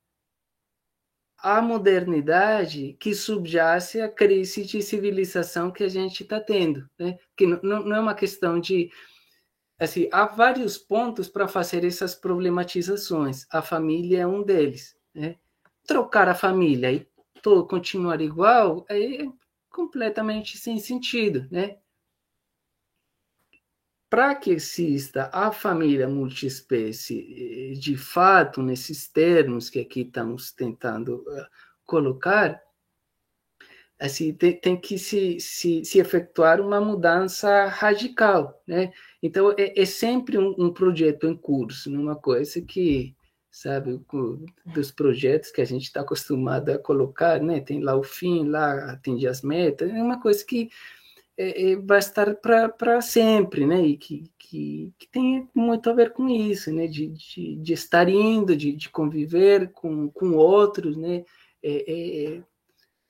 a modernidade que subjace a crise de civilização que a gente está tendo. Né? Que não, não é uma questão de assim, há vários pontos para fazer essas problematizações. A família é um deles. Né? Trocar a família e todo continuar igual é completamente sem sentido, né? Para que exista a família multiespécie eh, de fato, nesses termos que aqui estamos tentando uh, colocar, assim, tem, tem que se, se, se efetuar uma mudança radical, né? Então, é, é sempre um, um, projeto em curso, numa coisa que, sabe, dos projetos que a gente está acostumado a colocar, né? Tem lá o fim, lá atende as metas, é uma coisa que é, é, vai estar para sempre, né? E que, que, que, tem muito a ver com isso, né? De, de, de estar indo, de, de conviver com, com outros, né? É,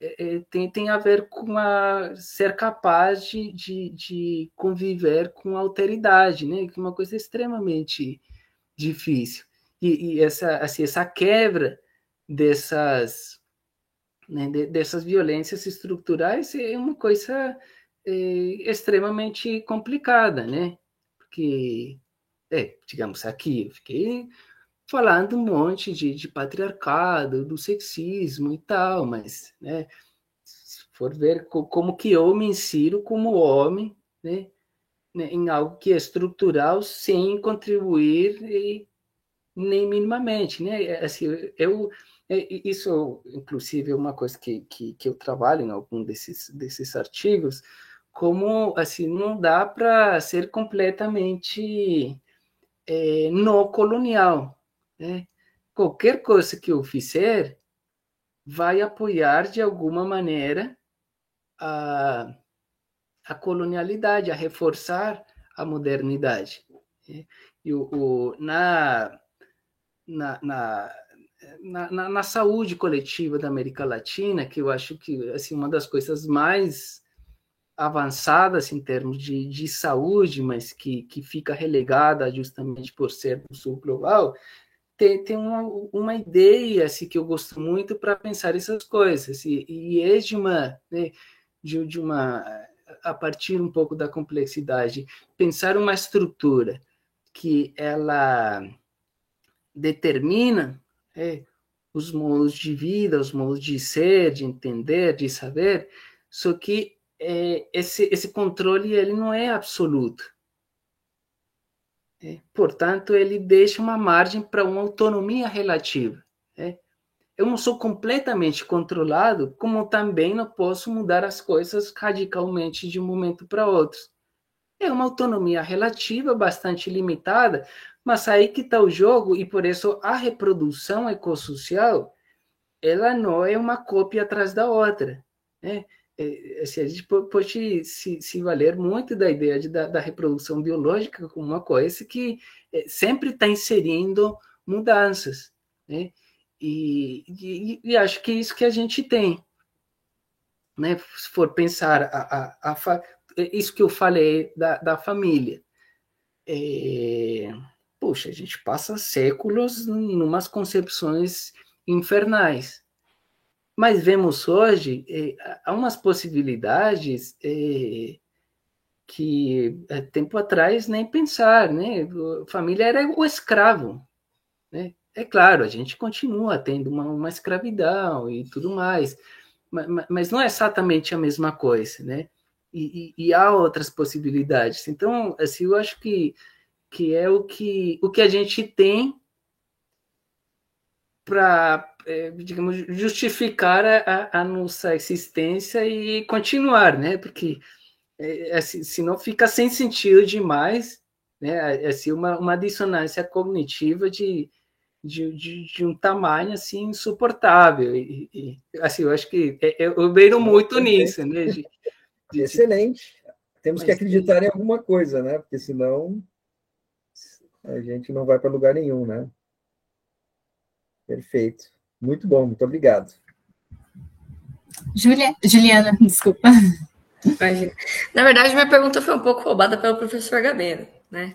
é, é, tem, tem a ver com a ser capaz de, de, de conviver com a alteridade, né? Que é uma coisa extremamente difícil. E, e essa, assim, essa quebra dessas, né, de, dessas violências estruturais é uma coisa é, extremamente complicada, né? Porque, é, digamos, aqui eu fiquei falando um monte de, de patriarcado, do sexismo e tal, mas, né, se for ver como que eu me insiro como homem, né, né, em algo que é estrutural sem contribuir e, nem minimamente, né, é, assim, eu, é, isso, inclusive, é uma coisa que, que, que eu trabalho em algum desses, desses artigos, como, assim, não dá para ser completamente é, no colonial, né? Qualquer coisa que eu fizer vai apoiar de alguma maneira a, a colonialidade, a reforçar a modernidade. Né? E o, o na, na, na na, na, saúde coletiva da América Latina, que eu acho que assim, uma das coisas mais avançadas em termos de, de saúde, mas que, que fica relegada justamente por ser do sul global, tem, uma, uma ideia assim, que eu gosto muito para pensar essas coisas, e, e é de uma, né, de, de uma, a partir um pouco da complexidade, pensar uma estrutura que ela determina é, os modos de vida, os modos de ser, de entender, de saber, só que é, esse, esse controle ele não é absoluto. É, portanto, ele deixa uma margem para uma autonomia relativa. É. Eu não sou completamente controlado, como também não posso mudar as coisas radicalmente de um momento para outro. É uma autonomia relativa bastante limitada, mas aí que está o jogo, e por isso a reprodução ecossocial ela não é uma cópia atrás da outra. Né? É, assim, a gente pode se, se, valer muito da ideia de, da, da, reprodução biológica como uma coisa que é, sempre está inserindo mudanças. Né? E, e, e, acho que é isso que a gente tem. Né? Se for pensar a, a, a isso que eu falei da, da família. É, Puxa, a gente passa séculos em umas concepções infernais. Mas vemos hoje eh, há umas possibilidades eh, que é, tempo atrás nem pensar, né? Família era o escravo, né? É claro, a gente continua tendo uma, uma escravidão e tudo mais, mas, mas, não é exatamente a mesma coisa, né? E, e, e há outras possibilidades. Então, assim, eu acho que que é o que, o que a gente tem para, é, digamos, justificar a, a, nossa existência e continuar, né? Porque é, assim, senão fica sem sentido demais, né? Assim, uma, uma dissonância cognitiva de, de, de, de um tamanho assim insuportável. E, e, assim, eu acho que é, é eu beiro muito nisso, né? De, Excelente. Temos que acreditar em alguma coisa, né? Porque senão a gente não vai para lugar nenhum, né? Perfeito. Muito bom, muito obrigado. Julia, Juliana, desculpa. Imagina. Na verdade, minha pergunta foi um pouco roubada pelo professor Gabeira, né?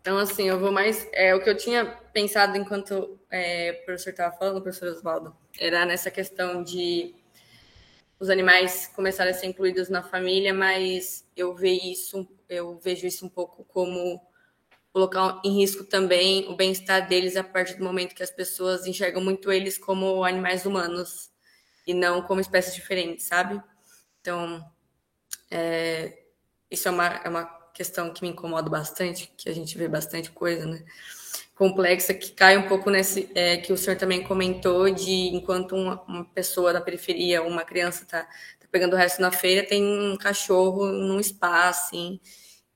Então, assim, eu vou mais. É, o que eu tinha pensado enquanto é, o professor estava falando, o professor Oswaldo, era nessa questão de os animais começarem a ser incluídos na família, mas eu vejo isso, eu vejo isso um pouco como colocar em risco também o bem-estar deles a partir do momento que as pessoas enxergam muito eles como animais humanos e não como espécies diferentes, sabe? Então, é, isso é uma, é uma questão que me incomoda bastante, que a gente vê bastante coisa, né? Complexa, que cai um pouco nesse é, que o senhor também comentou de enquanto uma, uma pessoa da periferia, uma criança está tá pegando o resto na feira, tem um cachorro num espaço, assim,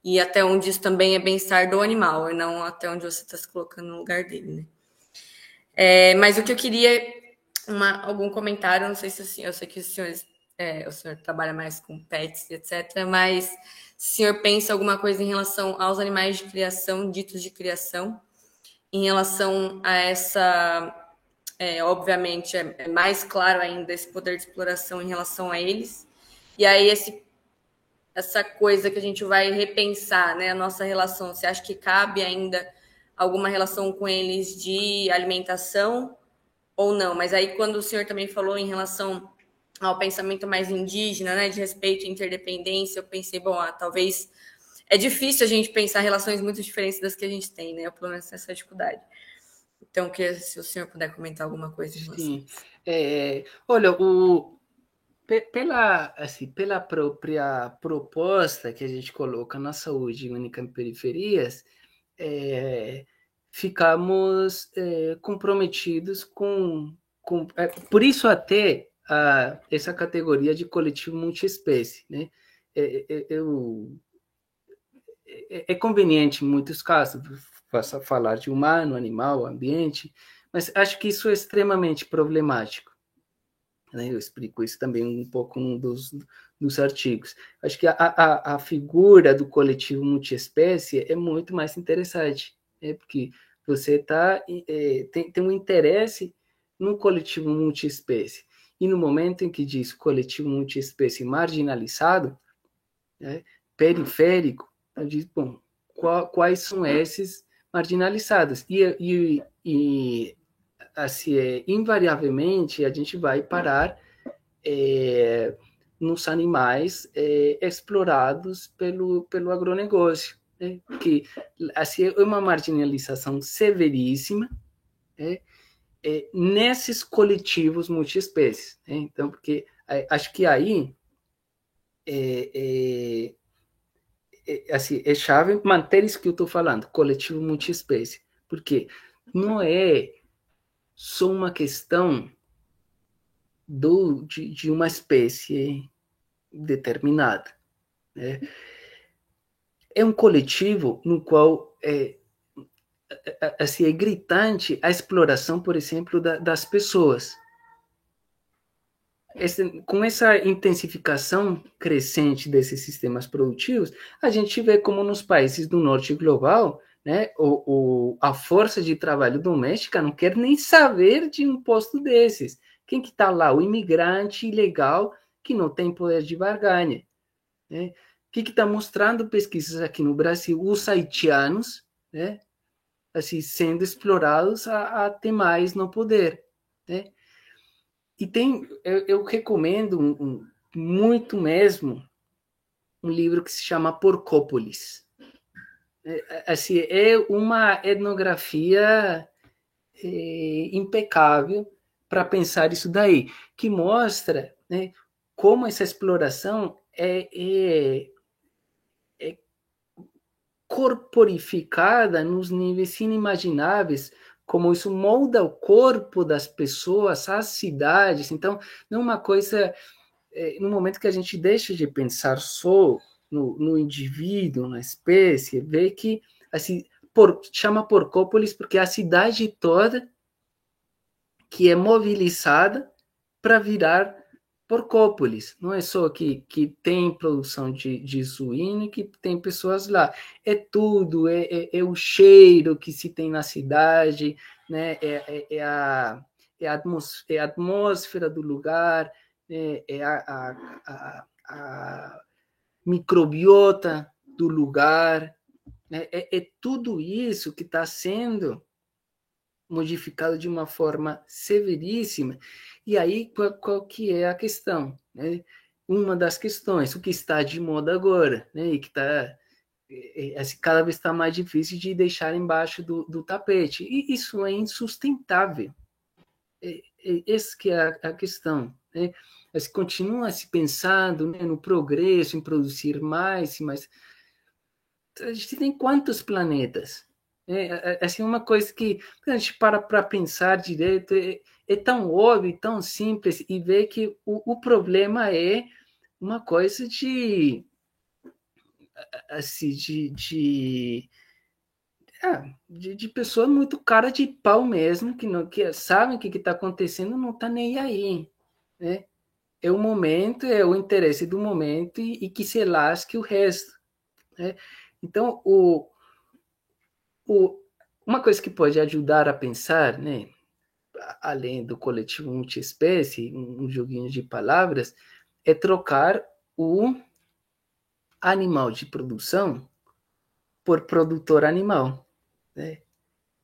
e até onde isso também é bem-estar do animal, e não até onde você está se colocando no lugar dele, né? É, mas o que eu queria, uma, algum comentário, não sei se assim, eu sei que os senhores, é, o senhor trabalha mais com pets, etc., mas se o senhor pensa alguma coisa em relação aos animais de criação, ditos de criação, em relação a essa, é, obviamente, é, é mais claro ainda esse poder de exploração em relação a eles, e aí esse essa coisa que a gente vai repensar, né? A nossa relação. Você acha que cabe ainda alguma relação com eles de alimentação ou não? Mas aí, quando o senhor também falou em relação ao pensamento mais indígena, né? De respeito e interdependência, eu pensei, bom, ah, talvez é difícil a gente pensar relações muito diferentes das que a gente tem, né? Eu, pelo menos, essa dificuldade. Então, que se o senhor puder comentar alguma coisa Sim. É, olha, o, pela, assim, pela própria proposta que a gente coloca na saúde única em periferias, é, ficamos é, comprometidos com, com é, por isso até a, essa categoria de coletivo multiespécie, né? É, é, eu, é, é conveniente em muitos casos falar de humano, animal, ambiente, mas acho que isso é extremamente problemático né? Eu explico isso também um pouco um dos, dos artigos. Acho que a, a, a figura do coletivo multiespécie é muito mais interessante, né? porque você tá, é, tem, tem um interesse no coletivo multiespécie. E no momento em que diz coletivo multiespécie marginalizado, né, periférico, diz, bom, qual, quais são esses marginalizados? E, e, e assim, é, invariavelmente a gente vai parar é, nos animais é, explorados pelo, pelo agronegócio, né? que assim, é uma marginalização severíssima, né? é, nesses coletivos multiespécies. Né? Então, porque é, acho que aí é, é, é, assim, é chave manter isso que eu estou falando, coletivo multiespécie, porque não é só uma questão do, de, de uma espécie determinada. Né? É um coletivo no qual é, assim, é gritante a exploração, por exemplo, da, das pessoas. Esse, com essa intensificação crescente desses sistemas produtivos, a gente vê como nos países do norte global, né, o, o, a força de trabalho doméstica não quer nem saber de um posto desses. Quem que está lá? O imigrante ilegal que não tem poder de barganha. Né? O que está mostrando pesquisas aqui no Brasil? Os haitianos, né, assim, sendo explorados a, a ter mais no poder, né? E tem, eu, eu recomendo um, um, muito mesmo um livro que se chama Porcópolis. É, é assim, é uma etnografia é, impecável para pensar isso daí, que mostra né, como essa exploração é, é, corporificada nos níveis inimagináveis, como isso molda o corpo das pessoas, as cidades. Então, não é uma coisa. É, no momento que a gente deixa de pensar só no, no indivíduo, na espécie, vê que assim, por, chama Porcópolis porque é a cidade toda que é mobilizada para virar Porcópolis, não é só que, que tem produção de, de suíno que tem pessoas lá. É tudo, é, é, é, o cheiro que se tem na cidade, né? é, é, é a, é, a é a atmosfera do lugar, é, é a, a, a microbiota do lugar. Né? É, é tudo isso que está sendo modificado de uma forma severíssima e aí, qual, qual que é a questão? Né? Uma das questões, o que está de moda agora, né? e que está é, é, cada vez está mais difícil de deixar embaixo do, do tapete. E isso é insustentável. É, é, essa que é a, a questão. Né? Assim, continua se pensando né, no progresso, em produzir mais, mas a gente tem quantos planetas? É, assim, uma coisa que a gente para para pensar direito, é, é tão óbvio, tão simples, e ver que o, o problema é uma coisa de. Assim, de. de ah, de, de pessoa muito cara de pau mesmo, que não que sabem o que está acontecendo, não está nem aí. Né? É o momento, é o interesse do momento e, e que se lasque o resto. Né? Então, o, o, uma coisa que pode ajudar a pensar, né, além do coletivo multiespécie, um joguinho de palavras, é trocar o animal de produção por produtor animal. Né?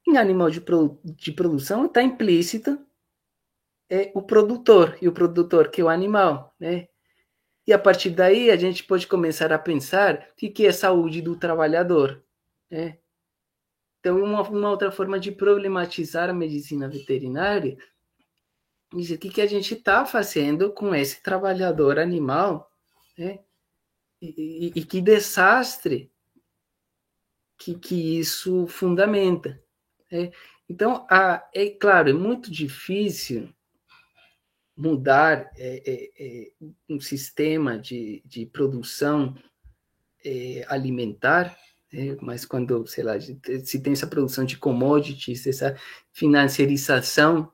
Em animal de, de produção está implícito é o produtor, e o produtor que é o animal. Né? E a partir daí a gente pode começar a pensar o que é saúde do trabalhador. Né? Então, uma, uma outra forma de problematizar a medicina veterinária dizer o que, que a gente está fazendo com esse trabalhador animal, né? E, e, e, que desastre que, que isso fundamenta. Né? Então, a, é claro, é muito difícil mudar é, é, é, um sistema de, de produção é, alimentar é, mas quando, sei lá, se tem essa produção de commodities, essa financiarização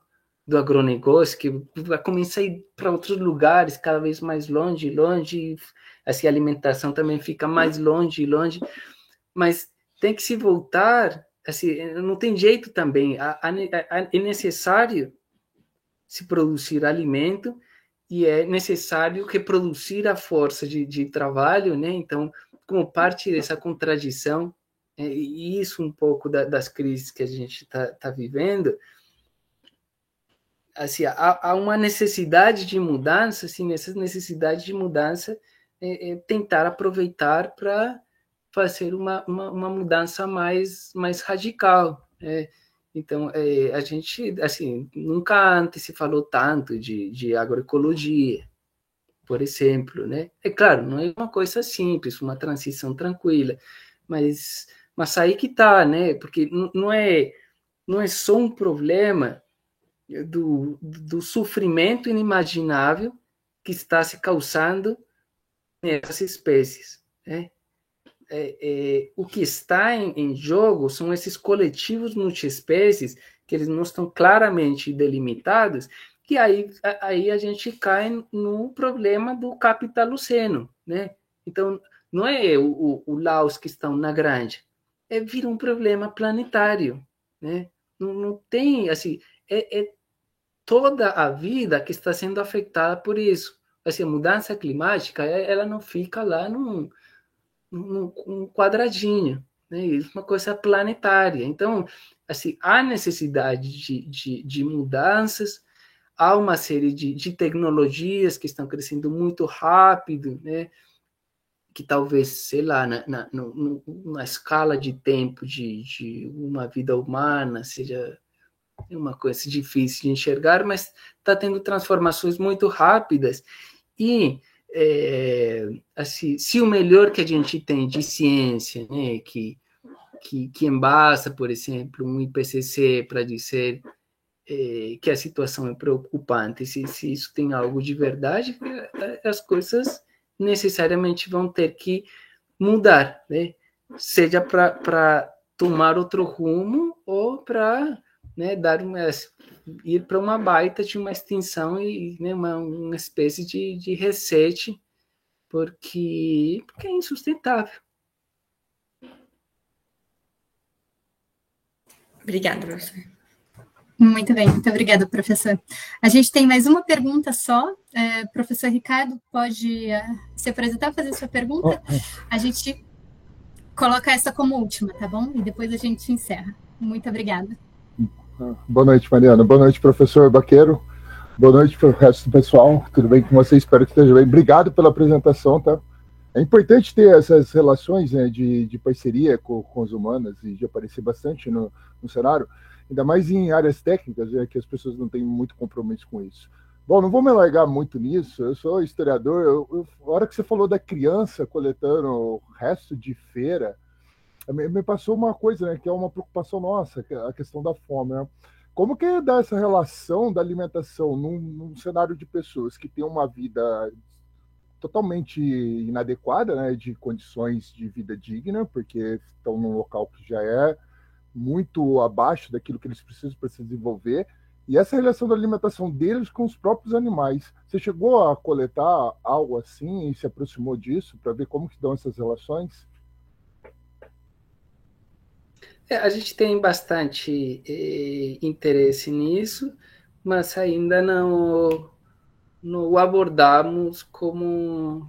do agronegócio, que vai começar a ir para outros lugares, cada vez mais longe, longe, assim, a alimentação também fica mais longe longe, mas tem que se voltar, assim, não tem jeito também, é necessário se produzir alimento e é necessário reproduzir a força de, de trabalho, né? Então, como parte dessa contradição, é, e isso um pouco da, das crises que a gente está tá vivendo, assim, há, há, uma necessidade de mudança, assim, essa necessidade de mudança é, é tentar aproveitar para fazer uma, uma, uma, mudança mais, mais radical. É, Então, é, a gente, assim, nunca antes se falou tanto de, de agroecologia, por exemplo, né? É claro, não é uma coisa simples, uma transição tranquila, mas, mas aí que tá, né? Porque não é, não é só um problema do, do sofrimento inimaginável que está se causando nessas espécies, né? É, é, o que está em, em, jogo são esses coletivos multiespécies que eles não estão claramente delimitados, que aí, aí a gente cai no problema do capitaloceno, né? Então, não é o, o, o Laos que estão na grande, é vir um problema planetário, né? Não, não tem, assim, é, é toda a vida que está sendo afetada por isso. Assim, a mudança climática, ela não fica lá num, num quadradinho, né? Uma coisa planetária. Então, assim, há necessidade de, de, de mudanças, há uma série de, de tecnologias que estão crescendo muito rápido, né? que talvez, sei lá, na, na, no, na escala de tempo de, de, uma vida humana seja uma coisa difícil de enxergar, mas está tendo transformações muito rápidas e é, assim, se o melhor que a gente tem de ciência, né, que, que, que por exemplo, um IPCC para dizer é, que a situação é preocupante, se, se isso tem algo de verdade, é, as coisas necessariamente vão ter que mudar, né? seja para tomar outro rumo ou para né, dar uma, ir para uma baita de uma extinção e né, uma, uma espécie de, de reset, porque, porque é insustentável. Obrigada, professor. Muito bem, muito obrigada, professor. A gente tem mais uma pergunta só. É, professor Ricardo, pode uh, se apresentar, fazer sua pergunta? Oh, oh. A gente coloca essa como última, tá bom? E depois a gente encerra. Muito obrigada. Boa noite, Mariana. Boa noite, professor Baqueiro. Boa noite para o resto do pessoal. Tudo bem com você? Espero que esteja bem. Obrigado pela apresentação, tá? É importante ter essas relações né, de, de parceria com, com humanas e de aparecer bastante no, no cenário ainda mais em áreas técnicas, é que as pessoas não têm muito compromisso com isso. Bom, não vou me alargar muito nisso, eu sou historiador. Eu, eu, a hora que você falou da criança coletando o resto de feira, me, passou uma coisa, né, que é uma preocupação nossa, é a questão da fome. Né? Como que dar essa relação da alimentação num, num cenário de pessoas que têm uma vida totalmente inadequada, né, de condições de vida digna, porque estão num local que já é muito abaixo daquilo que eles precisam para se desenvolver. E essa relação da alimentação deles com os próprios animais. Você chegou a coletar algo assim e se aproximou disso para ver como que dão essas relações? É, a gente tem bastante eh, interesse nisso, mas ainda não, não abordamos como,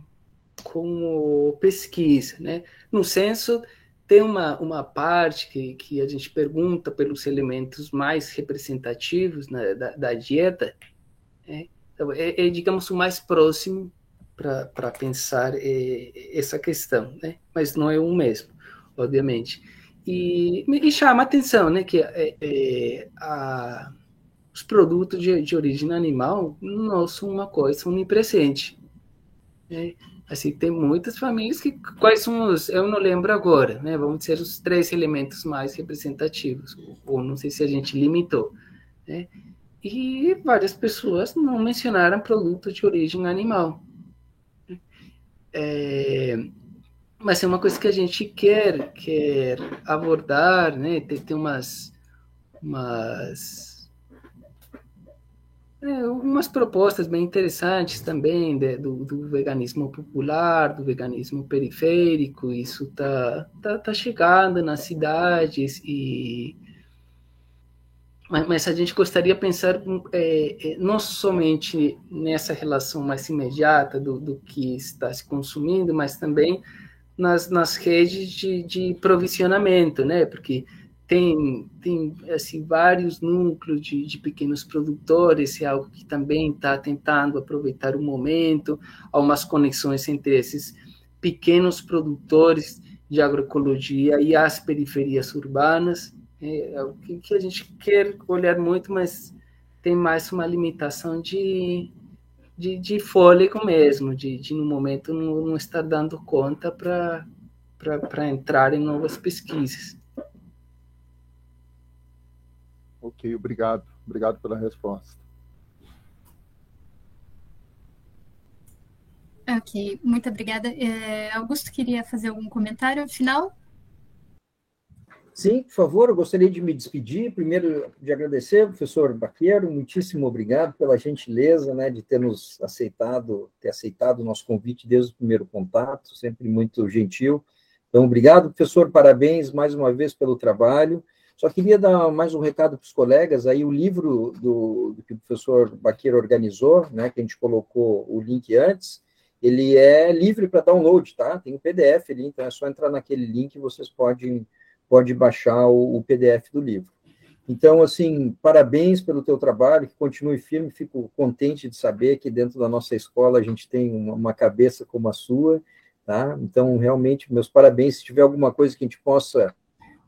como pesquisa, né? No senso tem uma, uma parte que, que a gente pergunta pelos elementos mais representativos né, da, da, dieta, né? então, é, é, digamos, o mais próximo para pensar é, essa questão, né? mas não é o mesmo, obviamente. E, e chama a atenção né, que é, é, a, os produtos de, de origem animal não são uma coisa onipresente. Né? Assim, tem muitas famílias que quais são os, eu não lembro agora, né? Vamos dizer os três elementos mais representativos, ou não sei se a gente limitou, né? E várias pessoas não mencionaram produtos de origem animal. É, mas é uma coisa que a gente quer quer abordar, né? Tem, tem umas umas é, umas propostas bem interessantes também de, do, do, veganismo popular, do veganismo periférico, isso está tá, tá chegando nas cidades e mas, mas a gente gostaria de pensar é, é, não somente nessa relação mais imediata do, do que está se consumindo, mas também nas, nas redes de, de provisionamento, né? Porque tem, tem assim, vários núcleos de, de pequenos produtores, é algo que também está tentando aproveitar o momento, há umas conexões entre esses pequenos produtores de agroecologia e as periferias urbanas, é, o que a gente quer olhar muito, mas tem mais uma limitação de, de, de fôlego mesmo, de, de no momento não, não estar dando conta para entrar em novas pesquisas. Ok, obrigado. Obrigado pela resposta. Ok, muito obrigada. É, Augusto queria fazer algum comentário final? Sim, por favor, eu gostaria de me despedir. Primeiro, de agradecer, professor Baqueiro, muitíssimo obrigado pela gentileza né, de ter nos aceitado, ter aceitado o nosso convite desde o primeiro contato, sempre muito gentil. Então, obrigado, professor, parabéns mais uma vez pelo trabalho. Só queria dar mais um recado para os colegas, aí o livro do, do, que o professor Baqueiro organizou, né, que a gente colocou o link antes, ele é livre para download, tá? Tem um PDF ali, então é só entrar naquele link e vocês podem pode baixar o, o, PDF do livro. Então, assim, parabéns pelo teu trabalho, que continue firme, fico contente de saber que dentro da nossa escola a gente tem uma, uma cabeça como a sua, tá? Então, realmente, meus parabéns, se tiver alguma coisa que a gente possa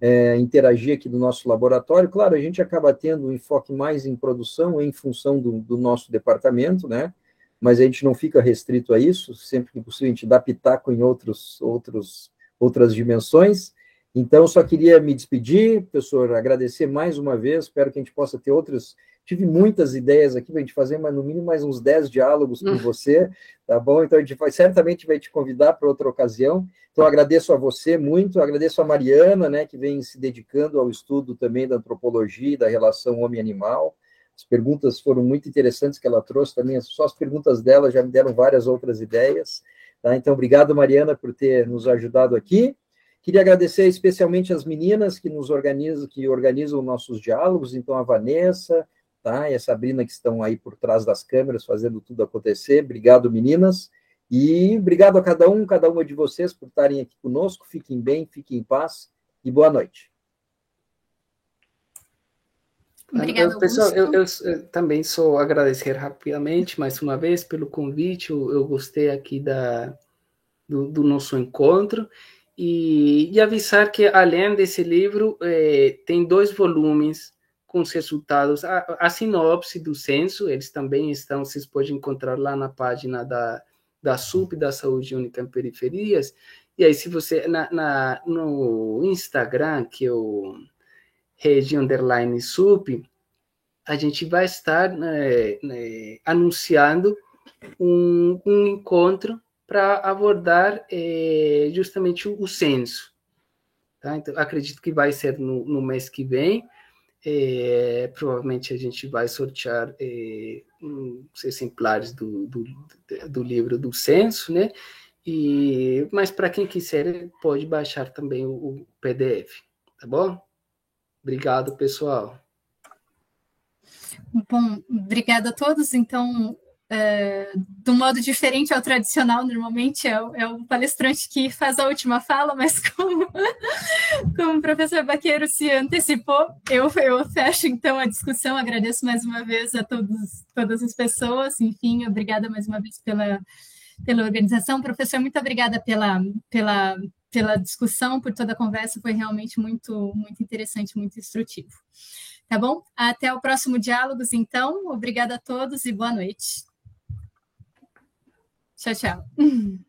é, interagir aqui do nosso laboratório, claro, a gente acaba tendo um enfoque mais em produção, em função do, do nosso departamento, né? Mas a gente não fica restrito a isso, sempre que possível a gente dá pitaco em outros, outros, outras dimensões, então, só queria me despedir, professor, agradecer mais uma vez, espero que a gente possa ter outras. Tive muitas ideias aqui para a gente fazer, mas no mínimo mais uns 10 diálogos com você, tá bom? Então, a gente vai, certamente vai te convidar para outra ocasião. Então, agradeço a você muito, agradeço a Mariana, né, que vem se dedicando ao estudo também da antropologia e da relação homem-animal. As perguntas foram muito interessantes que ela trouxe também, só as perguntas dela já me deram várias outras ideias. Tá? Então, obrigado, Mariana, por ter nos ajudado aqui. Queria agradecer especialmente as meninas que nos organizam, que organizam nossos diálogos, então a Vanessa, tá? E a Sabrina que estão aí por trás das câmeras fazendo tudo acontecer. Obrigado, meninas. E obrigado a cada um, cada uma de vocês por estarem aqui conosco. Fiquem bem, fiquem em paz e boa noite. Obrigada, pessoal. Eu, eu, eu, também sou agradecer rapidamente mais uma vez pelo convite. Eu, eu gostei aqui da, do, do nosso encontro e, e avisar que, além desse livro, é, tem dois volumes com os resultados, a, a, sinopse do censo, eles também estão, vocês podem encontrar lá na página da, da SUP, da Saúde Única em Periferias, e aí se você, na, na no Instagram, que é o rede underline SUP, a gente vai estar né, né, anunciando um, um encontro para abordar é, justamente o, o censo. Tá? Então, acredito que vai ser no, no mês que vem. É, provavelmente a gente vai sortear é, uns exemplares do, do, do, livro do censo, né? E, mas para quem quiser, pode baixar também o, o PDF, tá bom? Obrigado, pessoal. Bom, obrigada a todos. Então, é, de um modo diferente ao tradicional, normalmente é, é, o palestrante que faz a última fala, mas como, como o professor Baqueiro se antecipou, eu, eu fecho então a discussão, agradeço mais uma vez a todos, todas as pessoas, enfim, obrigada mais uma vez pela, pela organização. Professor, muito obrigada pela, pela, pela discussão, por toda a conversa, foi realmente muito, muito interessante, muito instrutivo. Tá bom? Até o próximo Diálogos, então. Obrigada a todos e boa noite. Tchau, tchau.